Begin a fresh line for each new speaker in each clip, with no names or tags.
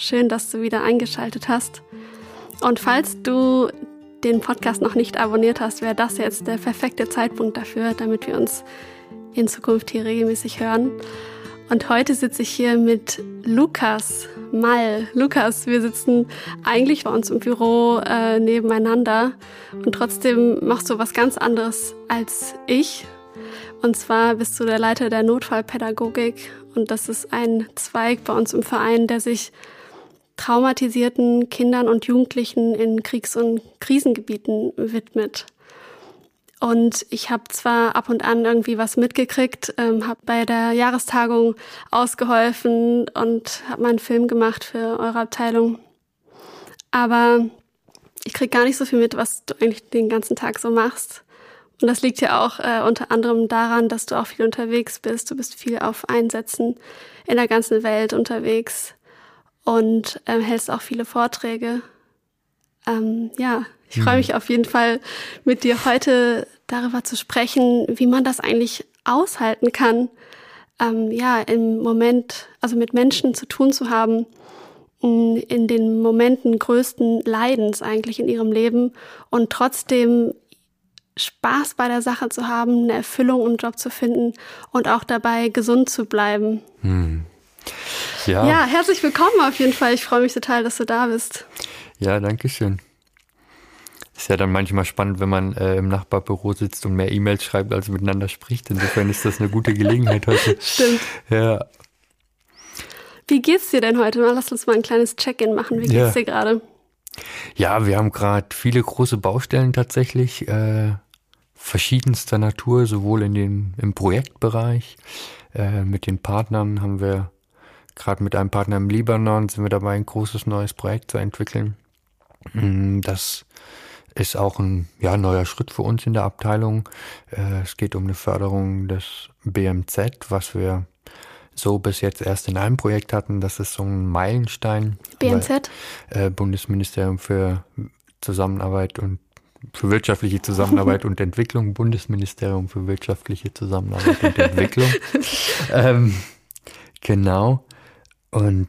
Schön, dass du wieder eingeschaltet hast. Und falls du den Podcast noch nicht abonniert hast, wäre das jetzt der perfekte Zeitpunkt dafür, damit wir uns in Zukunft hier regelmäßig hören. Und heute sitze ich hier mit Lukas Mall. Lukas, wir sitzen eigentlich bei uns im Büro äh, nebeneinander und trotzdem machst du was ganz anderes als ich. Und zwar bist du der Leiter der Notfallpädagogik und das ist ein Zweig bei uns im Verein, der sich traumatisierten Kindern und Jugendlichen in Kriegs- und Krisengebieten widmet. Und ich habe zwar ab und an irgendwie was mitgekriegt, ähm, habe bei der Jahrestagung ausgeholfen und habe mal einen Film gemacht für eure Abteilung. Aber ich krieg gar nicht so viel mit, was du eigentlich den ganzen Tag so machst. Und das liegt ja auch äh, unter anderem daran, dass du auch viel unterwegs bist. Du bist viel auf Einsätzen in der ganzen Welt unterwegs und ähm, hältst auch viele Vorträge. Ähm, ja, ich freue mich auf jeden Fall, mit dir heute darüber zu sprechen, wie man das eigentlich aushalten kann, ähm, ja, im Moment, also mit Menschen zu tun zu haben, mh, in den Momenten größten Leidens eigentlich in ihrem Leben und trotzdem Spaß bei der Sache zu haben, eine Erfüllung im Job zu finden und auch dabei gesund zu bleiben.
Ja,
Ja, herzlich willkommen auf jeden Fall. Ich freue mich total, dass du da bist.
ja, danke schön. Ist ja dann manchmal spannend, wenn man äh, im Nachbarbüro sitzt und mehr E-Mails schreibt, als miteinander spricht. Insofern ist das eine gute Gelegenheit heute.
Stimmt.
Ja,
Wie geht's dir denn heute? Mal lass uns mal ein kleines Check-in machen. Wie geht's
Ja.
dir gerade?
ja wir haben gerade viele große Baustellen tatsächlich, äh, verschiedenster Natur, sowohl in den, im Projektbereich, äh, mit den Partnern haben wir, gerade mit einem Partner im Libanon, sind wir dabei, ein großes neues Projekt zu entwickeln. Mm, Das ist auch ein ja, neuer Schritt für uns in der Abteilung. Äh, Es geht um eine Förderung des BMZ, was wir so bis jetzt erst in einem Projekt hatten. Das ist so ein Meilenstein.
BMZ?
Weil, äh, Bundesministerium für Zusammenarbeit und für wirtschaftliche Zusammenarbeit und Entwicklung, Bundesministerium für wirtschaftliche Zusammenarbeit und Entwicklung. ähm, genau. Und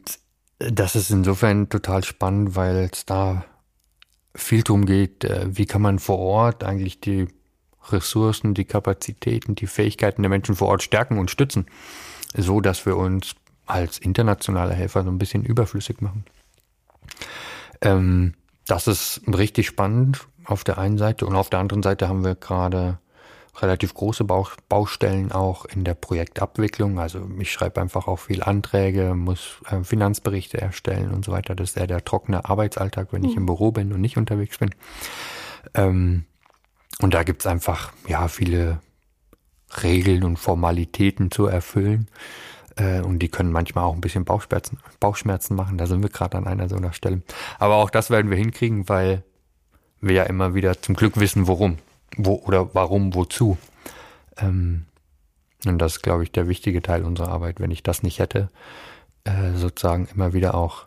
das ist insofern total spannend, weil es da viel drum geht, äh, wie kann man vor Ort eigentlich die Ressourcen, die Kapazitäten, die Fähigkeiten der Menschen vor Ort stärken und stützen, so dass wir uns als internationale Helfer so ein bisschen überflüssig machen. Ähm, das ist richtig spannend auf der einen Seite und auf der anderen Seite haben wir gerade relativ große Bau Baustellen auch in der Projektabwicklung. Also ich schreibe einfach auch viel Anträge, muss äh, Finanzberichte erstellen und so weiter. Das ist eher der trockene Arbeitsalltag, wenn ich im Büro bin und nicht unterwegs bin. Ähm, und da gibt's einfach ja viele Regeln und Formalitäten zu erfüllen. Äh, und die können manchmal auch ein bisschen Bauchschmerzen, Bauchschmerzen machen. Da sind wir gerade an einer so einer Stelle. Aber auch das werden wir hinkriegen, weil wir ja immer wieder zum Glück wissen, worum. Wo, oder warum, wozu. Ähm, und das ist, glaube ich, der wichtige Teil unserer Arbeit. Wenn ich das nicht hätte, äh, sozusagen immer wieder auch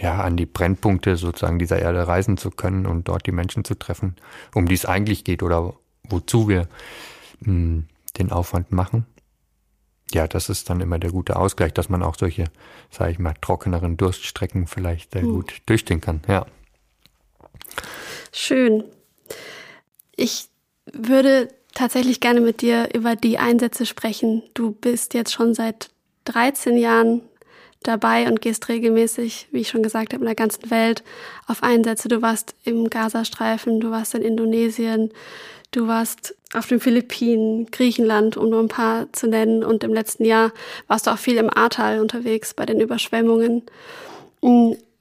ja, an die Brennpunkte sozusagen dieser Erde reisen zu können und dort die Menschen zu treffen, um die es eigentlich geht oder wozu wir mh, den Aufwand machen. Ja, das ist dann immer der gute Ausgleich, dass man auch solche, sage ich mal, trockeneren Durststrecken vielleicht sehr gut durchstehen kann. Ja.
Schön. Ich würde tatsächlich gerne mit dir über die Einsätze sprechen. Du bist jetzt schon seit 13 Jahren dabei und gehst regelmäßig, wie ich schon gesagt habe, in der ganzen Welt auf Einsätze. Du warst im Gazastreifen, du warst in Indonesien, du warst auf den Philippinen, Griechenland, um nur ein paar zu nennen. Und im letzten Jahr warst du auch viel im Ahrtal unterwegs bei den Überschwemmungen.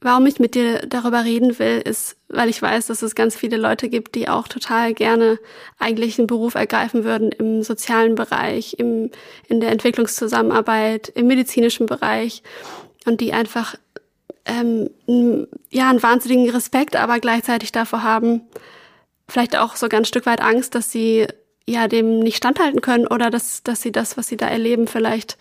Hm, warum ich mit dir darüber reden will, ist, weil ich weiß, dass es ganz viele Leute gibt, die auch total gerne eigentlich einen Beruf ergreifen würden im sozialen Bereich, im, in der Entwicklungszusammenarbeit, im medizinischen Bereich und die einfach ähm, ja einen wahnsinnigen Respekt, aber gleichzeitig davor haben, vielleicht auch sogar ein Stück weit Angst, dass sie ja dem nicht standhalten können oder dass, dass sie das, was sie da erleben, vielleicht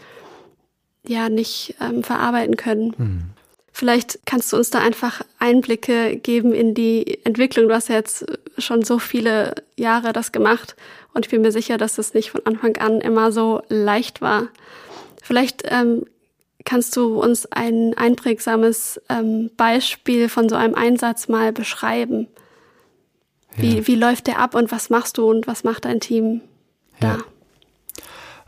ja nicht ähm, verarbeiten können. Mhm. Vielleicht kannst du uns da einfach Einblicke geben in die Entwicklung. Du hast ja jetzt schon so viele Jahre das gemacht und ich bin mir sicher, dass es nicht von Anfang an immer so leicht war. Vielleicht ähm, kannst du uns ein einprägsames ähm, Beispiel von so einem Einsatz mal beschreiben. Wie, ja. wie läuft der ab und was machst du und was macht dein Team da? Ja.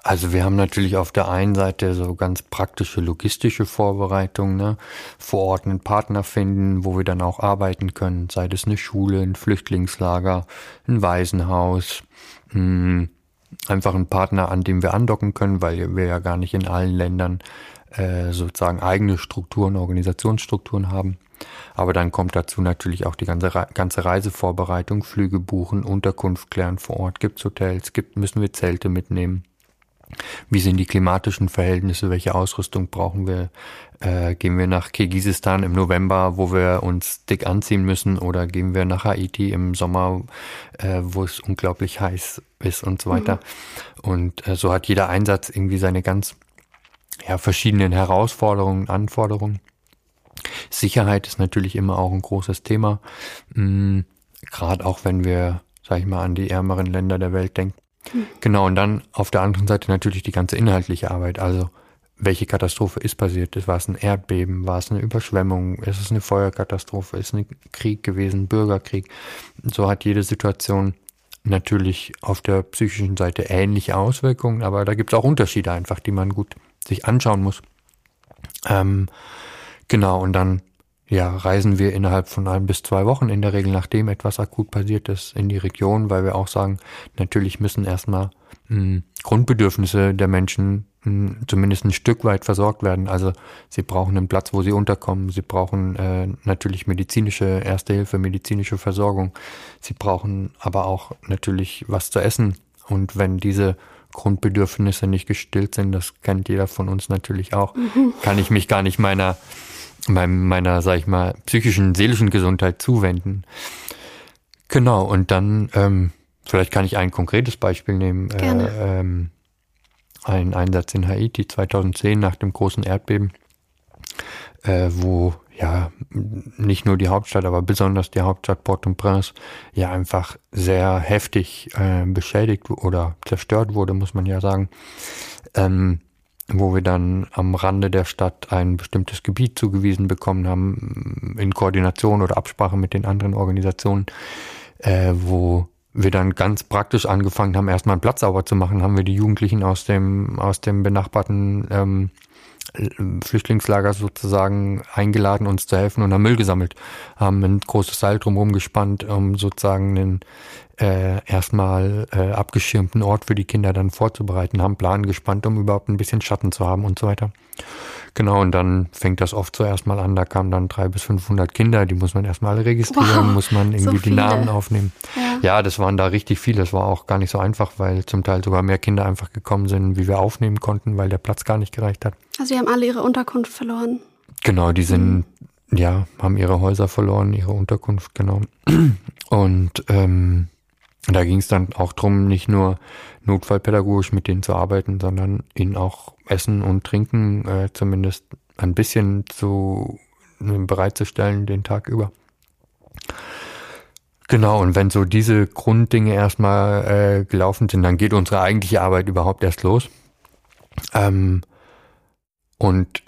Also wir haben natürlich auf der einen Seite so ganz praktische logistische Vorbereitungen, ne? vor Ort einen Partner finden, wo wir dann auch arbeiten können, sei das eine Schule, ein Flüchtlingslager, ein Waisenhaus, mh, hm, einfach ein Partner, an dem wir andocken können, weil wir ja gar nicht in allen Ländern äh, sozusagen eigene Strukturen, Organisationsstrukturen haben. Aber dann kommt dazu natürlich auch die ganze, ganze Reisevorbereitung, Flüge buchen, Unterkunft klären vor Ort, gibt's Hotels, gibt, müssen wir Zelte mitnehmen. Wie sind die klimatischen Verhältnisse? Welche Ausrüstung brauchen wir? Äh, gehen wir nach Kirgisistan im November, wo wir uns dick anziehen müssen? Oder gehen wir nach Haiti im Sommer, äh, wo es unglaublich heiß ist und so weiter? Mhm. Und äh, so hat jeder Einsatz irgendwie seine ganz ja, verschiedenen Herausforderungen, Anforderungen. Sicherheit ist natürlich immer auch ein großes Thema. Mhm, Gerade auch wenn wir, sag ich mal, an die ärmeren Länder der Welt denken. Genau, und dann auf der anderen Seite natürlich die ganze inhaltliche Arbeit. Also, welche Katastrophe ist passiert? War es ein Erdbeben? War es eine Überschwemmung? Ist es eine Feuerkatastrophe? Ist es ein Krieg gewesen? Bürgerkrieg? So hat jede Situation natürlich auf der psychischen Seite ähnliche Auswirkungen, aber da gibt es auch Unterschiede einfach, die man gut sich anschauen muss. Ähm, genau, und dann ja, reisen wir innerhalb von ein bis zwei Wochen in der Regel, nachdem etwas akut passiert ist, in die Region, weil wir auch sagen, natürlich müssen erstmal mh, hm, Grundbedürfnisse der Menschen mh, hm, zumindest ein Stück weit versorgt werden. Also sie brauchen einen Platz, wo sie unterkommen. Sie brauchen äh, natürlich medizinische Erste Hilfe, medizinische Versorgung. Sie brauchen aber auch natürlich was zu essen. Und wenn diese Grundbedürfnisse nicht gestillt sind, das kennt jeder von uns natürlich auch, mhm. kann ich mich gar nicht meiner meiner, sag ich mal, psychischen, seelischen Gesundheit zuwenden. Genau, und dann, ähm, vielleicht kann ich ein konkretes Beispiel nehmen.
Gerne.
Äh, ähm, ein Einsatz in Haiti 2010 nach dem großen Erdbeben, äh, wo ja nicht nur die Hauptstadt, aber besonders die Hauptstadt Port-au-Prince ja einfach sehr heftig äh, beschädigt oder zerstört wurde, muss man ja sagen. Ähm, wo wir dann am Rande der Stadt ein bestimmtes Gebiet zugewiesen bekommen haben, in Koordination oder Absprache mit den anderen Organisationen, äh, wo wir dann ganz praktisch angefangen haben, erstmal einen Platz sauber zu machen, haben wir die Jugendlichen aus dem, aus dem benachbarten ähm, Flüchtlingslager sozusagen eingeladen, uns zu helfen und haben Müll gesammelt, haben ein großes Seil drumherum gespannt, um sozusagen einen äh, erstmal äh, abgeschirmten Ort für die Kinder dann vorzubereiten, haben Plan gespannt, um überhaupt ein bisschen Schatten zu haben und so weiter. Genau, und dann fängt das oft zuerst mal an, da kamen dann drei bis 500 Kinder, die muss man erstmal registrieren, wow, muss man irgendwie so die Namen aufnehmen. Ja. ja, das waren da richtig viele, das war auch gar nicht so einfach, weil zum Teil sogar mehr Kinder einfach gekommen sind, wie wir aufnehmen konnten, weil der Platz gar nicht gereicht hat.
Also die haben alle ihre Unterkunft verloren.
Genau, die sind, mhm. ja, haben ihre Häuser verloren, ihre Unterkunft, genau. Und ähm, da ging es dann auch drum, nicht nur notfallpädagogisch mit denen zu arbeiten, sondern ihnen auch Essen und Trinken äh, zumindest ein bisschen zu äh, bereitzustellen den Tag über. Genau, und wenn so diese Grunddinge erstmal äh, gelaufen sind, dann geht unsere eigentliche Arbeit überhaupt erst los. Ähm, und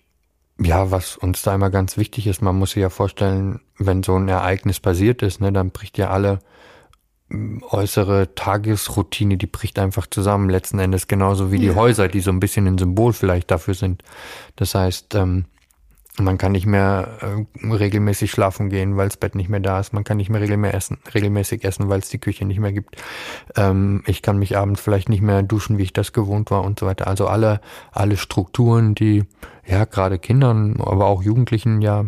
ja, was uns da immer ganz wichtig ist, man muss sich ja vorstellen, wenn so ein Ereignis passiert ist, ne, dann bricht ja alle äußere Tagesroutine, die bricht einfach zusammen, letzten Endes genauso wie die ja. Häuser, die so ein bisschen ein Symbol vielleicht dafür sind. Das heißt, ähm, Man kann nicht mehr äh, regelmäßig schlafen gehen, weil das Bett nicht mehr da ist. Man kann nicht mehr regelmäßig essen, regelmäßig essen, weil es die Küche nicht mehr gibt. Ähm, ich kann mich abends vielleicht nicht mehr duschen, wie ich das gewohnt war und so weiter. Also alle, alle Strukturen, die ja gerade Kindern, aber auch Jugendlichen ja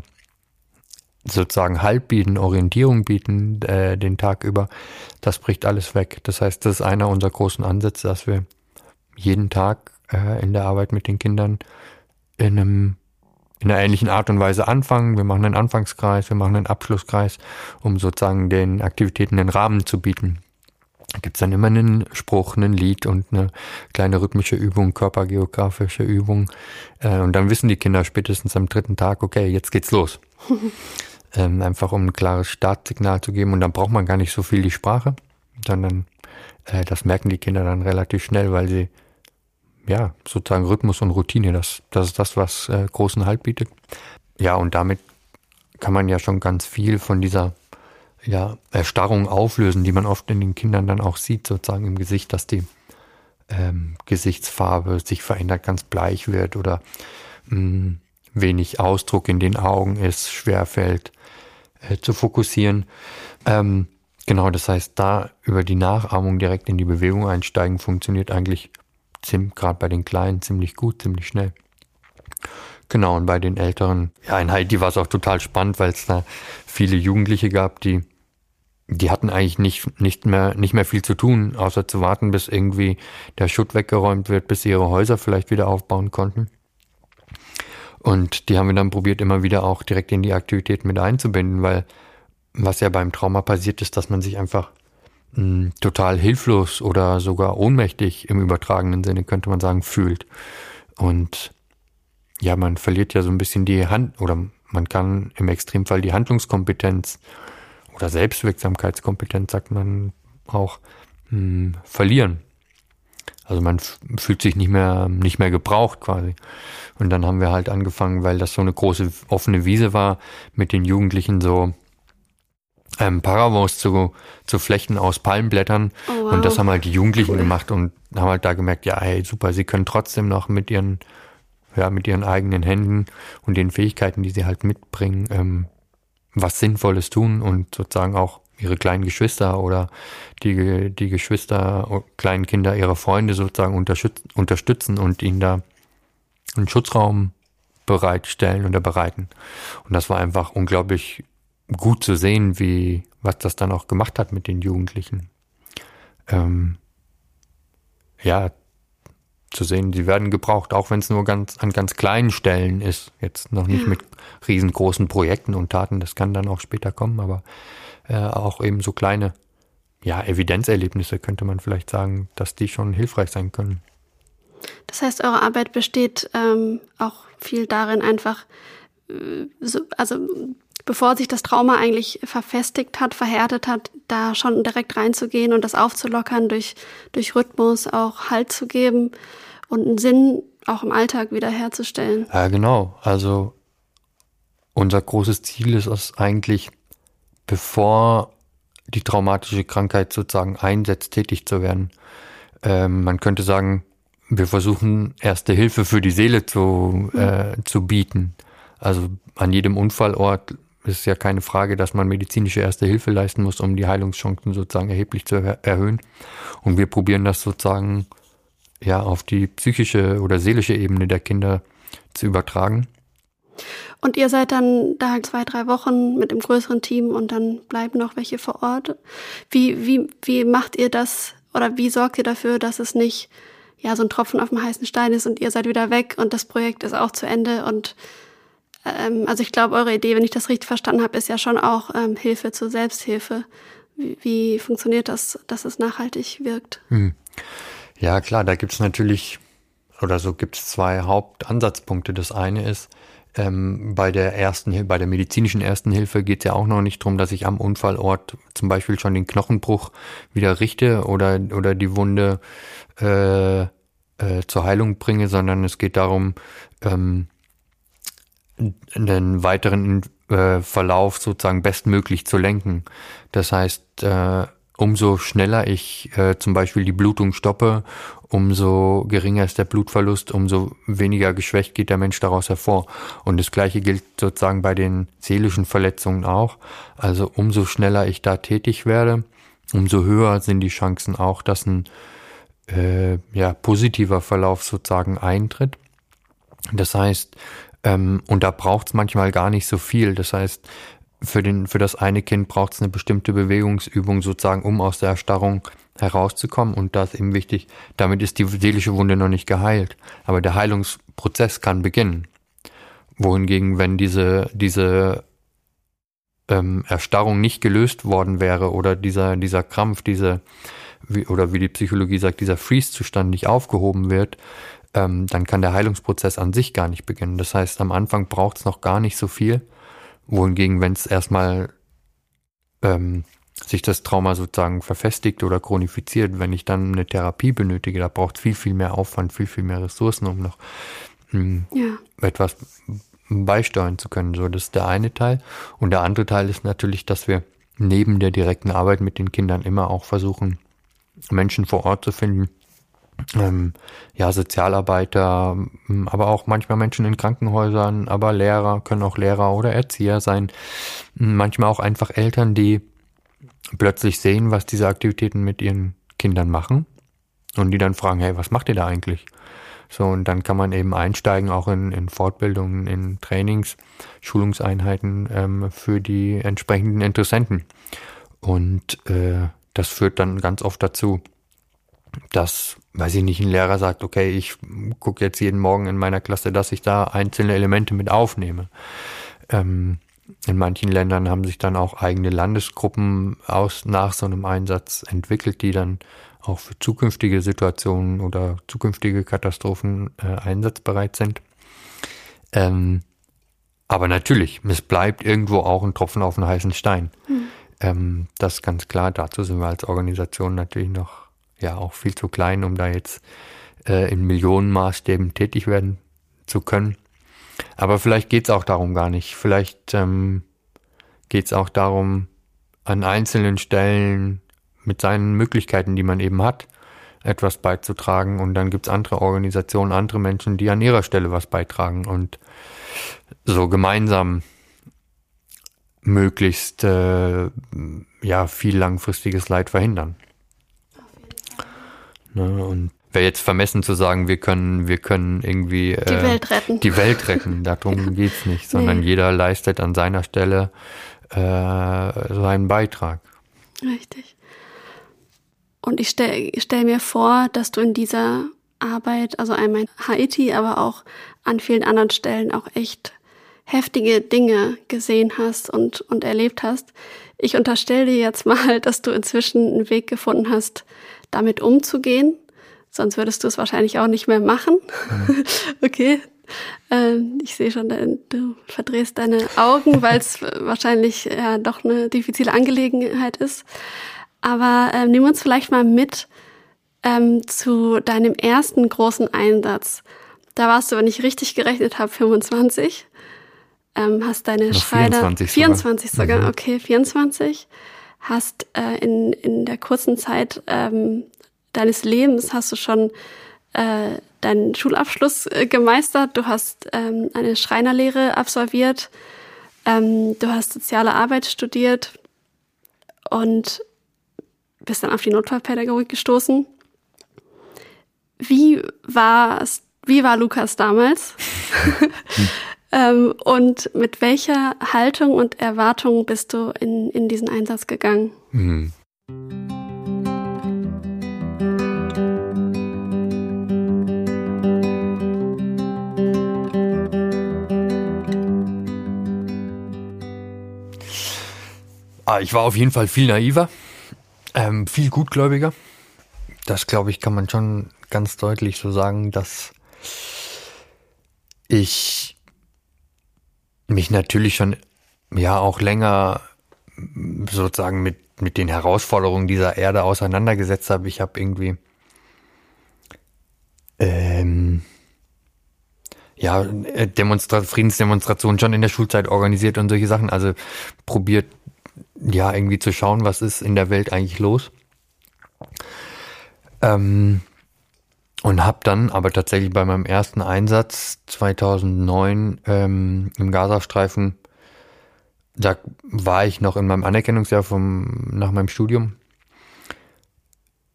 sozusagen Halt bieten, Orientierung bieten äh, den Tag über, das bricht alles weg. Das heißt, das ist einer unserer großen Ansätze, dass wir jeden Tag äh, in der Arbeit mit den Kindern in einem in einer ähnlichen Art und Weise anfangen. Wir machen einen Anfangskreis, wir machen einen Abschlusskreis, um sozusagen den Aktivitäten den Rahmen zu bieten. Da gibt's dann immer einen Spruch, ein Lied und eine kleine rhythmische Übung, körpergeografische Übung. Äh, und dann wissen die Kinder spätestens am dritten Tag, okay, jetzt geht's los. ähm, einfach um ein klares Startsignal zu geben. Und dann braucht man gar nicht so viel die Sprache, sondern äh, das merken die Kinder dann relativ schnell, weil sie ja, sozusagen Rhythmus und Routine. Das, das ist das, was äh, großen Halt bietet. Ja, und damit kann man ja schon ganz viel von dieser ja, Erstarrung auflösen, die man oft in den Kindern dann auch sieht, sozusagen im Gesicht, dass die ähm, Gesichtsfarbe sich verändert, ganz bleich wird oder mh, mm, wenig Ausdruck in den Augen ist, schwerfällt äh, zu fokussieren. Ähm, genau, das heißt, da über die Nachahmung direkt in die Bewegung einsteigen, funktioniert eigentlich gerade bei den Kleinen ziemlich gut, ziemlich schnell. Genau, und bei den Älteren, ja, in Haiti war es auch total spannend, weil es da viele Jugendliche gab, die, die hatten eigentlich nicht, nicht mehr, nicht mehr viel zu tun, außer zu warten, bis irgendwie der Schutt weggeräumt wird, bis sie ihre Häuser vielleicht wieder aufbauen konnten. Und die haben wir dann probiert, immer wieder auch direkt in die Aktivität mit einzubinden, weil was ja beim Trauma passiert ist, dass man sich einfach mh, total hilflos oder sogar ohnmächtig im übertragenen Sinne, könnte man sagen, fühlt. Und ja, man verliert ja so ein bisschen die Hand oder man kann im Extremfall die Handlungskompetenz oder Selbstwirksamkeitskompetenz, sagt man auch, mh, verlieren. Also man fühlt sich nicht mehr, nicht mehr gebraucht quasi. Und dann haben wir halt angefangen, weil das so eine große offene Wiese war, mit den Jugendlichen so ähm, Paravos zu, zu flechten aus Palmblättern. Oh, wow. Und das haben halt die Jugendlichen cool. gemacht und haben halt da gemerkt, ja, hey, super, sie können trotzdem noch mit ihren, ja, mit ihren eigenen Händen und den Fähigkeiten, die sie halt mitbringen, ähm, was Sinnvolles tun und sozusagen auch ihre kleinen Geschwister oder die, die Geschwister, kleinen Kinder ihrer Freunde sozusagen unterstützen und ihnen da einen Schutzraum bereitstellen oder bereiten. Und das war einfach unglaublich gut zu sehen, wie, was das dann auch gemacht hat mit den Jugendlichen. Ähm, ja, zu sehen, sie werden gebraucht, auch wenn es nur ganz an ganz kleinen Stellen ist. Jetzt noch nicht mit riesengroßen Projekten und Taten, das kann dann auch später kommen, aber äh, auch eben so kleine, ja, Evidenzerlebnisse könnte man vielleicht sagen, dass die schon hilfreich sein können.
Das heißt, eure Arbeit besteht ähm, auch viel darin, einfach äh, so, also bevor sich das Trauma eigentlich verfestigt hat, verhärtet hat, da schon direkt reinzugehen und das aufzulockern, durch, durch Rhythmus auch Halt zu geben und einen Sinn auch im Alltag wiederherzustellen.
Ja, genau. Also unser großes Ziel ist es eigentlich, bevor die traumatische Krankheit sozusagen einsetzt, tätig zu werden. Ähm, man könnte sagen, wir versuchen erste Hilfe für die Seele zu, äh, zu bieten. Also an jedem Unfallort ist ja keine Frage, dass man medizinische erste Hilfe leisten muss, um die Heilungschancen sozusagen erheblich zu erhöhen. Und wir probieren das sozusagen ja auf die psychische oder seelische Ebene der Kinder zu übertragen.
Und ihr seid dann da zwei, drei Wochen mit dem größeren Team und dann bleiben noch welche vor Ort. Wie, wie, wie macht ihr das oder wie sorgt ihr dafür, dass es nicht ja so ein Tropfen auf dem heißen Stein ist und ihr seid wieder weg und das Projekt ist auch zu Ende und ähm, also ich glaube, eure Idee, wenn ich das richtig verstanden habe, ist ja schon auch ähm, Hilfe zur Selbsthilfe. Wie, wie, funktioniert das, dass es nachhaltig wirkt? Hm.
Ja, klar, da gibt es natürlich, oder so gibt es zwei Hauptansatzpunkte. Das eine ist, ähm, bei der ersten, bei der medizinischen ersten Hilfe geht es ja auch noch nicht darum, dass ich am Unfallort zum Beispiel schon den Knochenbruch wieder richte oder, oder die Wunde äh, äh, zur Heilung bringe, sondern es geht darum, ähm, den weiteren äh, Verlauf sozusagen bestmöglich zu lenken. Das heißt, äh, umso schneller ich äh, zum Beispiel die Blutung stoppe, umso geringer ist der Blutverlust, umso weniger geschwächt geht der Mensch daraus hervor. Und das Gleiche gilt sozusagen bei den seelischen Verletzungen auch. Also umso schneller ich da tätig werde, umso höher sind die Chancen auch, dass ein äh, ja, positiver Verlauf sozusagen eintritt. Das heißt, ähm, und da braucht es manchmal gar nicht so viel. Das heißt, für, den, für das eine Kind braucht es eine bestimmte Bewegungsübung sozusagen, um aus der Erstarrung herauszukommen. Und da ist eben wichtig, damit ist die seelische Wunde noch nicht geheilt. Aber der Heilungsprozess kann beginnen. Wohingegen, wenn diese, diese ähm, Erstarrung nicht gelöst worden wäre oder dieser, dieser Krampf, diese, wie, oder wie die Psychologie sagt, dieser Freeze-Zustand nicht aufgehoben wird, ähm, dann kann der Heilungsprozess an sich gar nicht beginnen. Das heißt, am Anfang braucht es noch gar nicht so viel wohingegen, wenn es erstmal ähm, sich das Trauma sozusagen verfestigt oder chronifiziert, wenn ich dann eine Therapie benötige, da braucht viel, viel mehr Aufwand, viel, viel mehr Ressourcen, um noch mh, hm, ja. etwas beisteuern zu können. So, das ist der eine Teil. Und der andere Teil ist natürlich, dass wir neben der direkten Arbeit mit den Kindern immer auch versuchen, Menschen vor Ort zu finden, ähm, ja, Sozialarbeiter, ähm, aber auch manchmal Menschen in Krankenhäusern, aber Lehrer können auch Lehrer oder Erzieher sein. Manchmal auch einfach Eltern, die plötzlich sehen, was diese Aktivitäten mit ihren Kindern machen und die dann fragen, hey, was macht ihr da eigentlich? So, und dann kann man eben einsteigen, auch in, in Fortbildungen, in Trainings, Schulungseinheiten ähm, für die entsprechenden Interessenten. Und äh, das führt dann ganz oft dazu, dass, weiß ich nicht, ein Lehrer sagt, okay, ich gucke jetzt jeden Morgen in meiner Klasse, dass ich da einzelne Elemente mit aufnehme. Ähm, in manchen Ländern haben sich dann auch eigene Landesgruppen aus nach so einem Einsatz entwickelt, die dann auch für zukünftige Situationen oder zukünftige Katastrophen äh, einsatzbereit sind. Ähm, aber natürlich, es bleibt irgendwo auch ein Tropfen auf einen heißen Stein. Mhm. Ähm, das ist ganz klar. Dazu sind wir als Organisation natürlich noch ja auch viel zu klein, um da jetzt äh, in Millionenmaßstäben tätig werden zu können. Aber vielleicht geht's auch darum gar nicht. Vielleicht ähm, geht auch darum, an einzelnen Stellen mit seinen Möglichkeiten, die man eben hat, etwas beizutragen. Und dann gibt's andere Organisationen, andere Menschen, die an ihrer Stelle was beitragen und so gemeinsam möglichst äh, ja viel langfristiges Leid verhindern. Ne? Und wäre jetzt vermessen zu sagen, wir können, wir können irgendwie
äh, die Welt retten.
Die Welt retten. Darum ja. geht's nicht, sondern nee. jeder leistet an seiner Stelle äh, seinen Beitrag.
Richtig. Und ich stelle stell mir vor, dass du in dieser Arbeit, also einmal in Haiti, aber auch an vielen anderen Stellen auch echt heftige Dinge gesehen hast und, und erlebt hast. Ich unterstelle dir jetzt mal, dass du inzwischen einen Weg gefunden hast, damit umzugehen. Sonst würdest du es wahrscheinlich auch nicht mehr machen. Mhm. okay. Ähm, ich sehe schon, du verdrehst deine Augen, weil es wahrscheinlich ja doch eine diffizile Angelegenheit ist. Aber ähm, nimm uns vielleicht mal mit ähm, zu deinem ersten großen Einsatz. Da warst du, wenn ich richtig gerechnet habe, 25. Ähm, hast deine Schreiner
24
sogar, 24 sogar. Mhm. okay, 24 hast äh, in, in der kurzen Zeit ähm, deines Lebens hast du schon äh, deinen Schulabschluss äh, gemeistert, du hast ähm, eine Schreinerlehre absolviert, ähm, du hast soziale Arbeit studiert und bist dann auf die Notfallpädagogik gestoßen. Wie war wie war Lukas damals? Ähm, und mit welcher Haltung und Erwartung bist du in, in diesen Einsatz gegangen? Mhm.
Ah, ich war auf jeden Fall viel naiver, ähm, viel gutgläubiger. Das, glaube ich, kann man schon ganz deutlich so sagen, dass ich mich natürlich schon ja auch länger sozusagen mit, mit den Herausforderungen dieser Erde auseinandergesetzt habe. Ich habe irgendwie ähm, ja, Demonstra Friedensdemonstrationen schon in der Schulzeit organisiert und solche Sachen. Also probiert ja, irgendwie zu schauen, was ist in der Welt eigentlich los. Ähm, und habe dann aber tatsächlich bei meinem ersten Einsatz 2009 ähm, im Gazastreifen, da war ich noch in meinem Anerkennungsjahr vom, nach meinem Studium,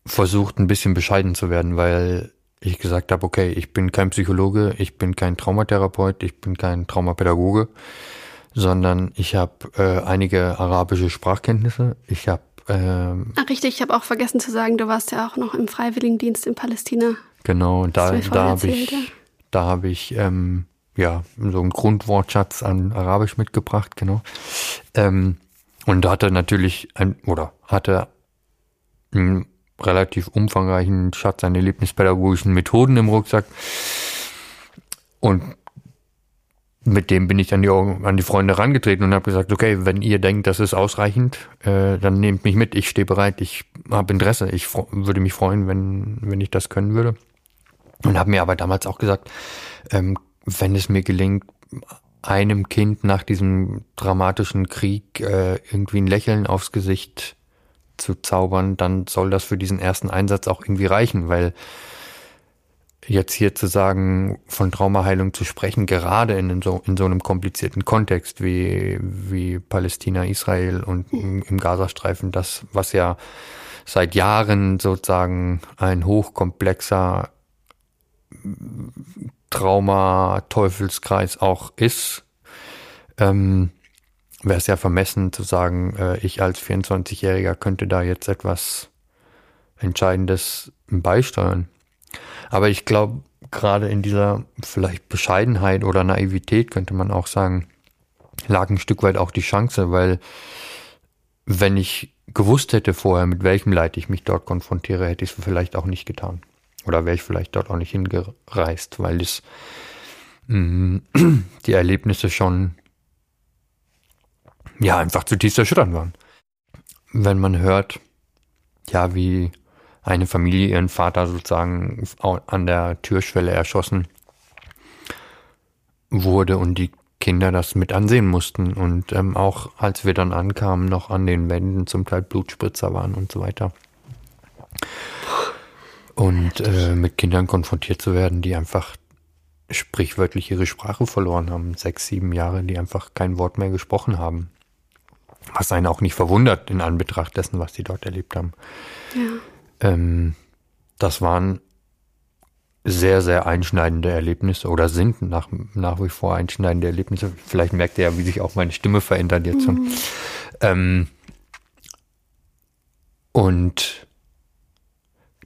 versucht ein bisschen bescheiden zu werden, weil ich gesagt habe, okay, ich bin kein Psychologe, ich bin kein Traumatherapeut, ich bin kein Traumapädagoge, sondern ich habe äh, einige arabische Sprachkenntnisse, ich habe ähm,
Ach, richtig, ich habe auch vergessen zu sagen, du warst ja auch noch im Freiwilligendienst in Palästina.
Genau, da, da habe ich, da habe ich ähm, ja so einen Grundwortschatz an Arabisch mitgebracht, genau. Ähm, und hatte natürlich ein oder hatte einen relativ umfangreichen Schatz an erlebnispädagogischen Methoden im Rucksack. Und mit dem bin ich an die, an die Freunde herangetreten und habe gesagt, okay, wenn ihr denkt, das ist ausreichend, äh, dann nehmt mich mit, ich stehe bereit, ich habe Interesse, ich würde mich freuen, wenn, wenn ich das können würde. Und habe mir aber damals auch gesagt, ähm, wenn es mir gelingt, einem Kind nach diesem dramatischen Krieg äh, irgendwie ein Lächeln aufs Gesicht zu zaubern, dann soll das für diesen ersten Einsatz auch irgendwie reichen, weil jetzt hier zu sagen, von Traumaheilung zu sprechen, gerade in so, in so einem komplizierten Kontext wie, wie Palästina, Israel und im, im Gazastreifen, das, was ja seit Jahren sozusagen ein hochkomplexer Trauma-Teufelskreis auch ist, ähm, wäre es ja vermessen zu sagen, äh, ich als 24-Jähriger könnte da jetzt etwas Entscheidendes beisteuern. Aber ich glaube, gerade in dieser vielleicht Bescheidenheit oder Naivität könnte man auch sagen, lag ein Stück weit auch die Chance, weil wenn ich gewusst hätte vorher, mit welchem Leid ich mich dort konfrontiere, hätte ich es vielleicht auch nicht getan. Oder wäre ich vielleicht dort auch nicht hingereist, weil es mh, die Erlebnisse schon ja einfach zutiefst erschütternd waren. Wenn man hört, ja, wie eine Familie ihren Vater sozusagen an der Türschwelle erschossen wurde und die Kinder das mit ansehen mussten und ähm, auch als wir dann ankamen, noch an den Wänden zum Teil Blutspritzer waren und so weiter. Und äh, mit Kindern konfrontiert zu werden, die einfach sprichwörtlich ihre Sprache verloren haben, sechs, sieben Jahre, die einfach kein Wort mehr gesprochen haben. Was einen auch nicht verwundert in Anbetracht dessen, was sie dort erlebt haben. Ja. Ähm, das waren sehr, sehr einschneidende Erlebnisse oder sind nach, nach wie vor einschneidende Erlebnisse. Vielleicht merkt ihr ja, wie sich auch meine Stimme verändert jetzt schon. Mhm. Ähm, und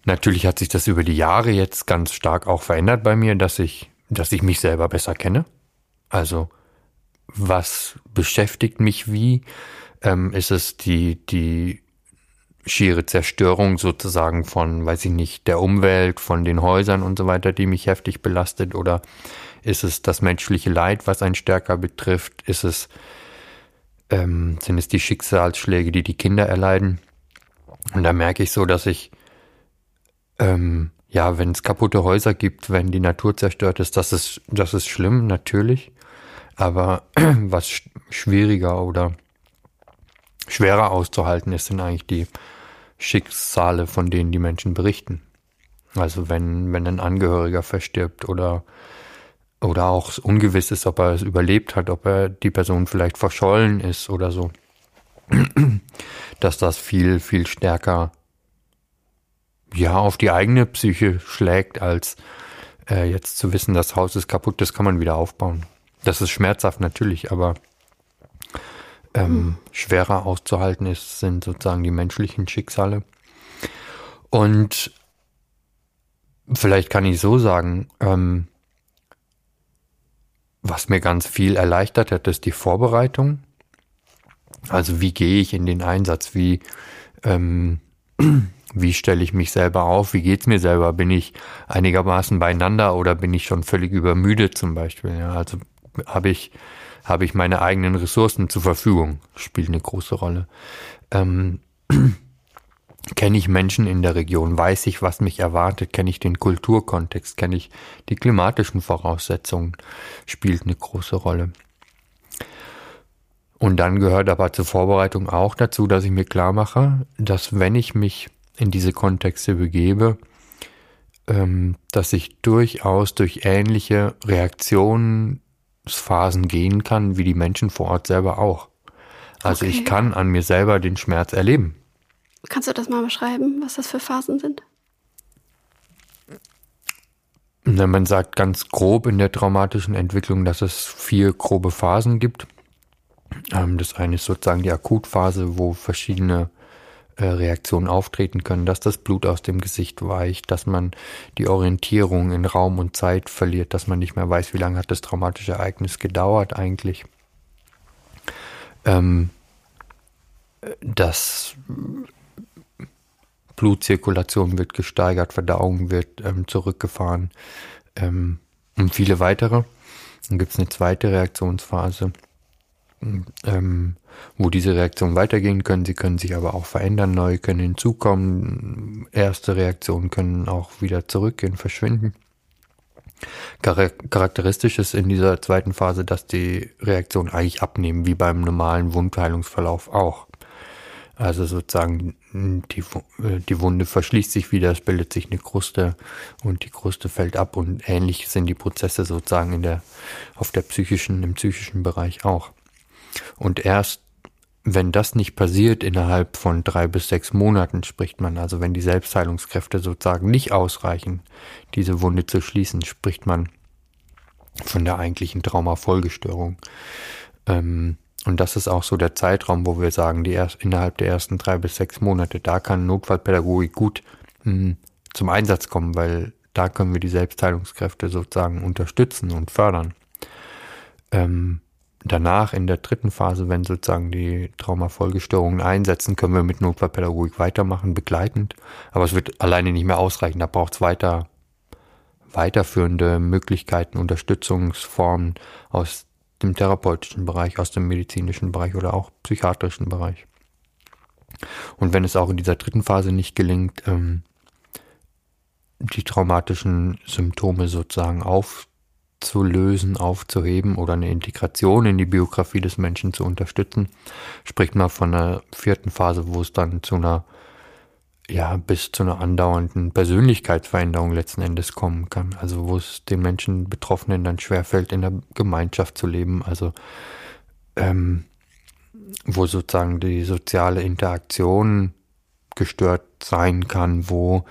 natürlich hat sich das über die Jahre jetzt ganz stark auch verändert bei mir, dass ich, dass ich mich selber besser kenne. Also, was beschäftigt mich wie? ähm, ist es die, die schiere Zerstörung sozusagen von, weiß ich nicht, der Umwelt, von den Häusern und so weiter, die mich heftig belastet? Oder ist es das menschliche Leid, was einen stärker betrifft? Ist es, ähm, sind es die Schicksalsschläge, die die Kinder erleiden? Und da merke ich so, dass ich, ähm, ja, wenn es kaputte Häuser gibt, wenn die Natur zerstört ist, das ist, das ist schlimm, natürlich. Aber was schwieriger oder schwerer auszuhalten ist, sind eigentlich die Schicksale, von denen die Menschen berichten. Also wenn, wenn ein Angehöriger verstirbt oder, oder auch ungewiss ist, ob er es überlebt hat, ob er die Person vielleicht verschollen ist oder so, dass das viel, viel stärker ja auf die eigene Psyche schlägt, als äh, jetzt zu wissen, das Haus ist kaputt, das kann man wieder aufbauen. Das ist schmerzhaft natürlich, aber ähm, schwerer auszuhalten ist, sind sozusagen die menschlichen Schicksale. Und vielleicht kann ich so sagen, ähm, was mir ganz viel erleichtert hat, ist die Vorbereitung. Also wie gehe ich in den Einsatz? Wie, ähm, wie stelle ich mich selber auf? Wie geht's mir selber? Bin ich einigermaßen beieinander oder bin ich schon völlig übermüdet zum Beispiel? Ja, also habe ich habe ich meine eigenen Ressourcen zur Verfügung, spielt eine große Rolle. Ähm, kenne ich Menschen in der Region, weiß ich, was mich erwartet, kenne ich den Kulturkontext, kenne ich die klimatischen Voraussetzungen, spielt eine große Rolle. Und dann gehört aber zur Vorbereitung auch dazu, dass ich mir klar mache, dass wenn ich mich in diese Kontexte begebe, ähm, dass ich durchaus durch ähnliche Reaktionsphasen gehen kann, wie die Menschen vor Ort selber auch. Also okay. ich kann an mir selber den Schmerz erleben.
Kannst du das mal beschreiben, was das für Phasen sind?
Man sagt ganz grob in der traumatischen Entwicklung, dass es vier grobe Phasen gibt. Ähm, das eine ist sozusagen die Akutphase, wo verschiedene Reaktionen auftreten können, dass das Blut aus dem Gesicht weicht, dass man die Orientierung in Raum und Zeit verliert, dass man nicht mehr weiß, wie lange hat das traumatische Ereignis gedauert eigentlich. Ähm, dass Blutzirkulation wird gesteigert, Verdauung wird ähm, zurückgefahren ähm, und viele weitere. Dann gibt es eine zweite Reaktionsphase, ähm, wo diese Reaktionen weitergehen können. Sie können sich aber auch verändern, neu können hinzukommen. Erste Reaktionen können auch wieder zurückgehen, verschwinden. Charakteristisch ist in dieser zweiten Phase, dass die Reaktionen eigentlich abnehmen, wie beim normalen Wundheilungsverlauf auch. Also sozusagen die, die Wunde verschließt sich wieder, es bildet sich eine Kruste und die Kruste fällt ab und ähnlich sind die Prozesse sozusagen in der, auf der psychischen, im psychischen Bereich auch. Und erst wenn das nicht passiert innerhalb von drei bis sechs Monaten, spricht man, also wenn die Selbstheilungskräfte sozusagen nicht ausreichen, diese Wunde zu schließen, spricht man von der eigentlichen Traumafolgestörung. Ähm, und das ist auch so der Zeitraum, wo wir sagen, die erst, innerhalb der ersten drei bis sechs Monate, da kann Notfallpädagogik gut mh, hm, zum Einsatz kommen, weil da können wir die Selbstheilungskräfte sozusagen unterstützen und fördern. Ähm, danach in der dritten Phase, wenn sozusagen die Traumafolgestörungen einsetzen, können wir mit Notfallpädagogik weitermachen, begleitend. Aber es wird alleine nicht mehr ausreichen. Da braucht es weiter, weiterführende Möglichkeiten, Unterstützungsformen aus dem therapeutischen Bereich, aus dem medizinischen Bereich oder auch psychiatrischen Bereich. Und wenn es auch in dieser dritten Phase nicht gelingt, ähm, die traumatischen Symptome sozusagen auf zu lösen, aufzuheben oder eine Integration in die Biografie des Menschen zu unterstützen, spricht man von einer vierten Phase, wo es dann zu einer, ja, bis zu einer andauernden Persönlichkeitsveränderung letzten Endes kommen kann. Also wo es den Menschen Betroffenen dann schwerfällt, in der Gemeinschaft zu leben, also ähm, wo sozusagen die soziale Interaktion gestört sein kann, wo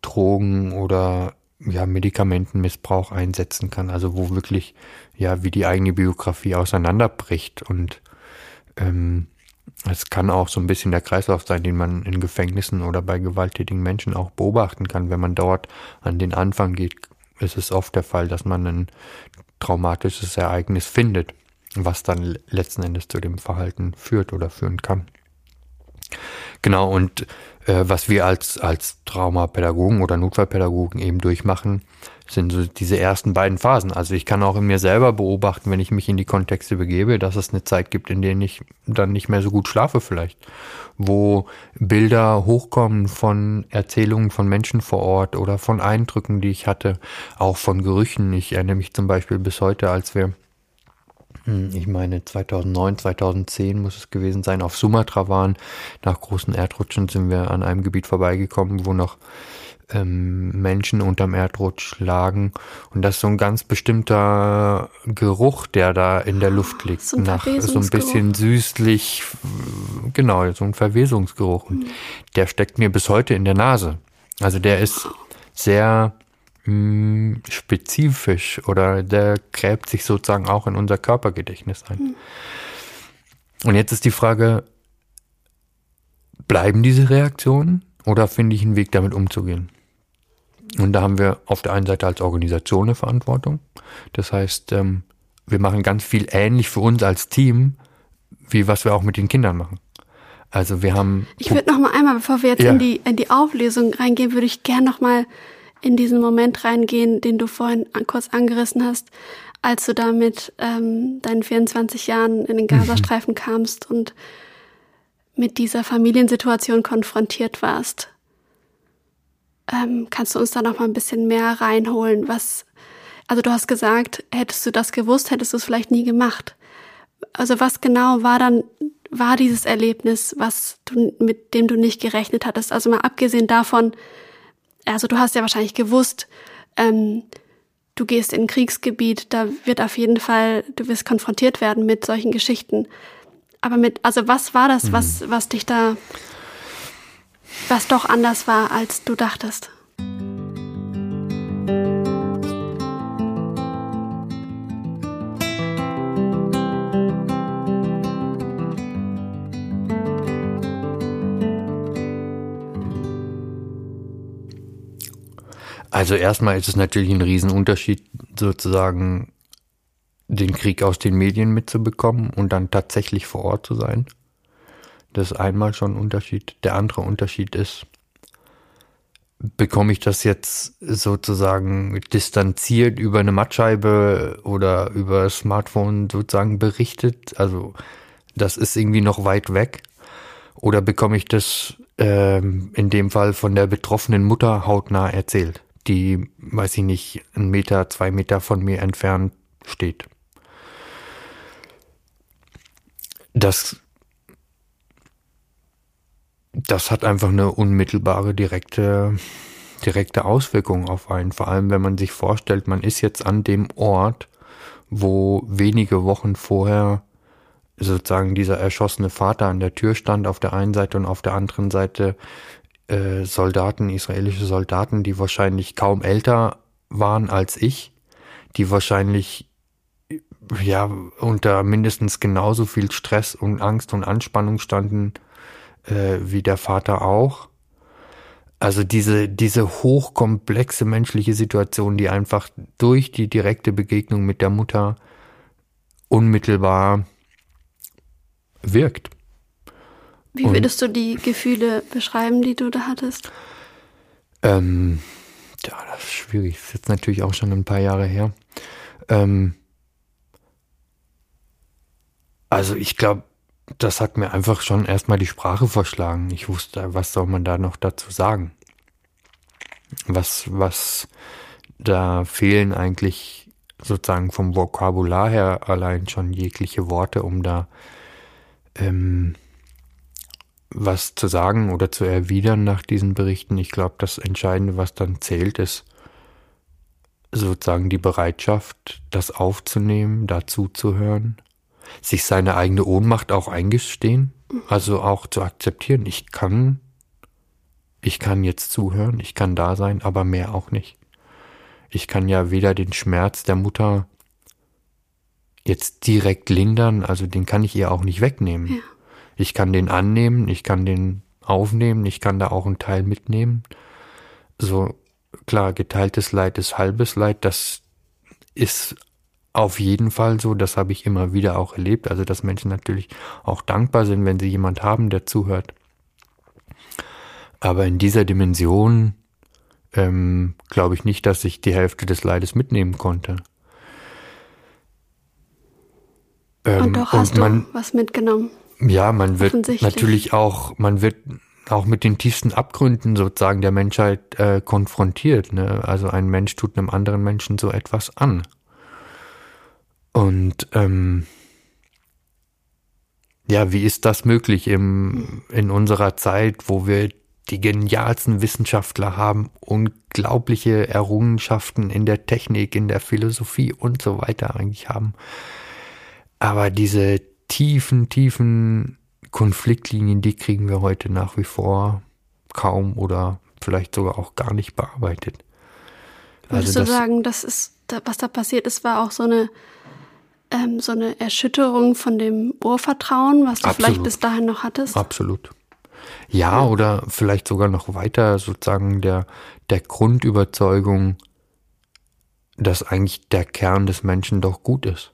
Drogen oder ja, Medikamentenmissbrauch einsetzen kann, also wo wirklich, ja, wie die eigene Biografie auseinanderbricht. Und ähm, es kann auch so ein bisschen der Kreislauf sein, den man in Gefängnissen oder bei gewalttätigen Menschen auch beobachten kann. Wenn man dort an den Anfang geht, ist es oft der Fall, dass man ein traumatisches Ereignis findet, was dann letzten Endes zu dem Verhalten führt oder führen kann. Genau, und äh, was wir als, als Traumapädagogen oder Notfallpädagogen eben durchmachen, sind so diese ersten beiden Phasen. Also ich kann auch in mir selber beobachten, wenn ich mich in die Kontexte begebe, dass es eine Zeit gibt, in der ich dann nicht mehr so gut schlafe vielleicht, wo Bilder hochkommen von Erzählungen von Menschen vor Ort oder von Eindrücken, die ich hatte, auch von Gerüchen. Ich erinnere mich zum Beispiel bis heute, als wir ich meine 2009, 2010 muss es gewesen sein, auf Sumatra waren. Nach großen Erdrutschen sind wir an einem Gebiet vorbeigekommen, wo noch ähm, Menschen unterm Erdrutsch lagen. Und das ist so ein ganz bestimmter Geruch, der da in der Luft liegt. So nach so ein bisschen süßlich, genau, so ein Verwesungsgeruch. Und mhm. der steckt mir bis heute in der Nase. Also der ist sehr hm, spezifisch oder der gräbt sich sozusagen auch in unser Körpergedächtnis ein. Mhm. Und jetzt ist die Frage, bleiben diese Reaktionen oder finde ich einen Weg, damit umzugehen? Und da haben wir auf der einen Seite als Organisation eine Verantwortung. Das heißt, ähm, wir machen ganz viel ähnlich für uns als Team, wie was wir auch mit den Kindern machen. Also wir haben.
Ich würde noch mal einmal, bevor wir jetzt ja. in die in die Auflösung reingehen, würde ich gern noch mal in diesen Moment reingehen, den du vorhin kurz angerissen hast, als du da mit ähm, deinen 24 Jahren in den Gazastreifen mhm. kamst und mit dieser Familiensituation konfrontiert warst. Ähm, kannst du uns da noch mal ein bisschen mehr reinholen? Was, also du hast gesagt, hättest du das gewusst, hättest du es vielleicht nie gemacht. also was genau war dann, war dieses Erlebnis, was du, mit dem du nicht gerechnet hattest? Also mal abgesehen davon, also du hast ja wahrscheinlich gewusst, ähm, du gehst in ein Kriegsgebiet, da wird auf jeden Fall, du wirst konfrontiert werden mit solchen Geschichten. Aber mit, also was war das, mhm. was, was dich da, was doch anders war, als du dachtest?
Also erstmal ist es natürlich ein Riesenunterschied, sozusagen den Krieg aus den Medien mitzubekommen und dann tatsächlich vor Ort zu sein. Das ist einmal schon ein Unterschied. Der andere Unterschied ist, bekomme ich das jetzt sozusagen distanziert über eine Mattscheibe oder über Smartphone sozusagen berichtet? Also das ist irgendwie noch weit weg. Oder bekomme ich das ähm, in dem Fall von der betroffenen Mutter hautnah erzählt? Die, weiß ich nicht, einen Meter, zwei Meter von mir entfernt steht. Das, das hat einfach eine unmittelbare, direkte, direkte Auswirkung auf einen. Vor allem, wenn man sich vorstellt, man ist jetzt an dem Ort, wo wenige Wochen vorher sozusagen dieser erschossene Vater an der Tür stand auf der einen Seite und auf der anderen Seite äh, Soldaten, israelische Soldaten, die wahrscheinlich kaum älter waren als ich, die wahrscheinlich ja unter mindestens genauso viel Stress und Angst und Anspannung standen äh, wie der Vater auch. Also diese, diese hochkomplexe menschliche Situation, die einfach durch die direkte Begegnung mit der Mutter unmittelbar wirkt.
Wie würdest du die Gefühle beschreiben, die du da hattest?
Ähm, ja, das ist schwierig. Das ist jetzt natürlich auch schon ein paar Jahre her. Ähm, also ich glaube, das hat mir einfach schon erstmal die Sprache verschlagen. Ich wusste, was soll man da noch dazu sagen? Was, was, da fehlen eigentlich sozusagen vom Vokabular her allein schon jegliche Worte, um da ähm, was zu sagen oder zu erwidern nach diesen Berichten. Ich glaube, das Entscheidende, was dann zählt, ist sozusagen die Bereitschaft, das aufzunehmen, dazu zu hören, sich seine eigene Ohnmacht auch eingestehen, also auch zu akzeptieren, ich kann, ich kann jetzt zuhören, ich kann da sein, aber mehr auch nicht. Ich kann ja weder den Schmerz der Mutter jetzt direkt lindern, also den kann ich ihr auch nicht wegnehmen. Ja. Ich kann den annehmen, ich kann den aufnehmen, ich kann da auch einen Teil mitnehmen. So klar, geteiltes Leid ist halbes Leid, das ist auf jeden Fall so, das habe ich immer wieder auch erlebt, also dass Menschen natürlich auch dankbar sind, wenn sie jemand haben, der zuhört. Aber in dieser Dimension ähm, glaube ich nicht, dass ich die Hälfte des Leides mitnehmen konnte.
Ähm, und doch hast und man, du was mitgenommen.
Ja, man wird natürlich auch, man wird auch mit den tiefsten Abgründen sozusagen der Menschheit äh, konfrontiert. Ne? Also ein Mensch tut einem anderen Menschen so etwas an. Und ähm, ja, wie ist das möglich im, in unserer Zeit, wo wir die genialsten Wissenschaftler haben, unglaubliche Errungenschaften in der Technik, in der Philosophie und so weiter eigentlich haben. Aber diese tiefen, tiefen Konfliktlinien, die kriegen wir heute nach wie vor kaum oder vielleicht sogar auch gar nicht bearbeitet.
Würdest also du sagen, das ist, was da passiert ist, war auch so eine, ähm, so eine Erschütterung von dem Urvertrauen, was du Absolut. vielleicht bis dahin noch hattest?
Absolut. Ja, ja, oder vielleicht sogar noch weiter sozusagen der, der Grundüberzeugung, dass eigentlich der Kern des Menschen doch gut ist.